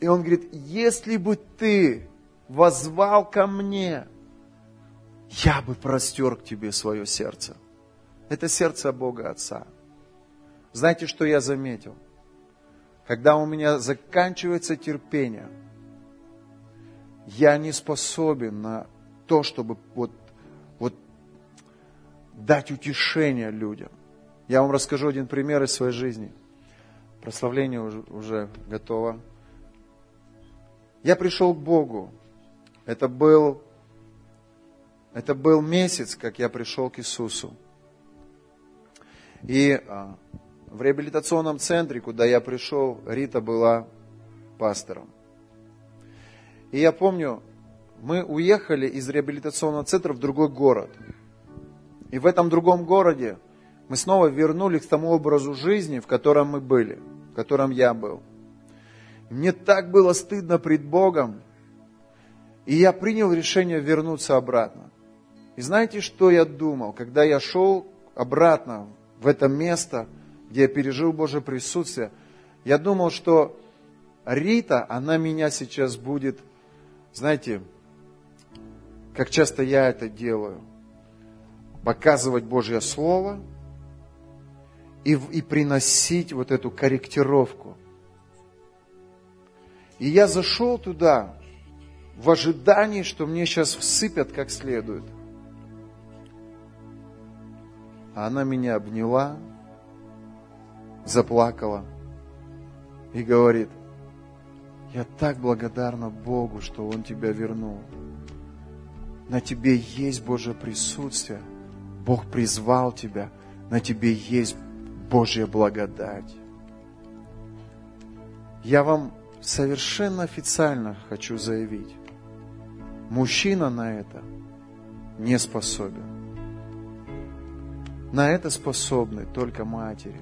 И он говорит, если бы ты возвал ко мне, я бы простер к тебе свое сердце. Это сердце Бога Отца. Знаете, что я заметил? Когда у меня заканчивается терпение, я не способен на то, чтобы вот, вот дать утешение людям. Я вам расскажу один пример из своей жизни. Прославление уже, уже готово. Я пришел к Богу. Это был, это был месяц, как я пришел к Иисусу. И а, в реабилитационном центре, куда я пришел, Рита была пастором. И я помню, мы уехали из реабилитационного центра в другой город. И в этом другом городе мы снова вернулись к тому образу жизни, в котором мы были, в котором я был. Мне так было стыдно пред Богом, и я принял решение вернуться обратно. И знаете, что я думал, когда я шел обратно в это место, где я пережил Божье присутствие, я думал, что Рита, она меня сейчас будет, знаете, как часто я это делаю, показывать Божье Слово и, и приносить вот эту корректировку. И я зашел туда в ожидании, что мне сейчас всыпят как следует. А она меня обняла, заплакала и говорит, я так благодарна Богу, что Он тебя вернул. На тебе есть Божье присутствие. Бог призвал тебя. На тебе есть Божья благодать. Я вам совершенно официально хочу заявить. Мужчина на это не способен. На это способны только матери.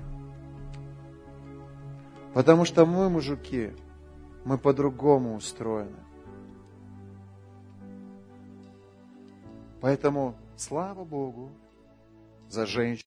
Потому что мы, мужики, мы по-другому устроены. Поэтому слава Богу за женщин.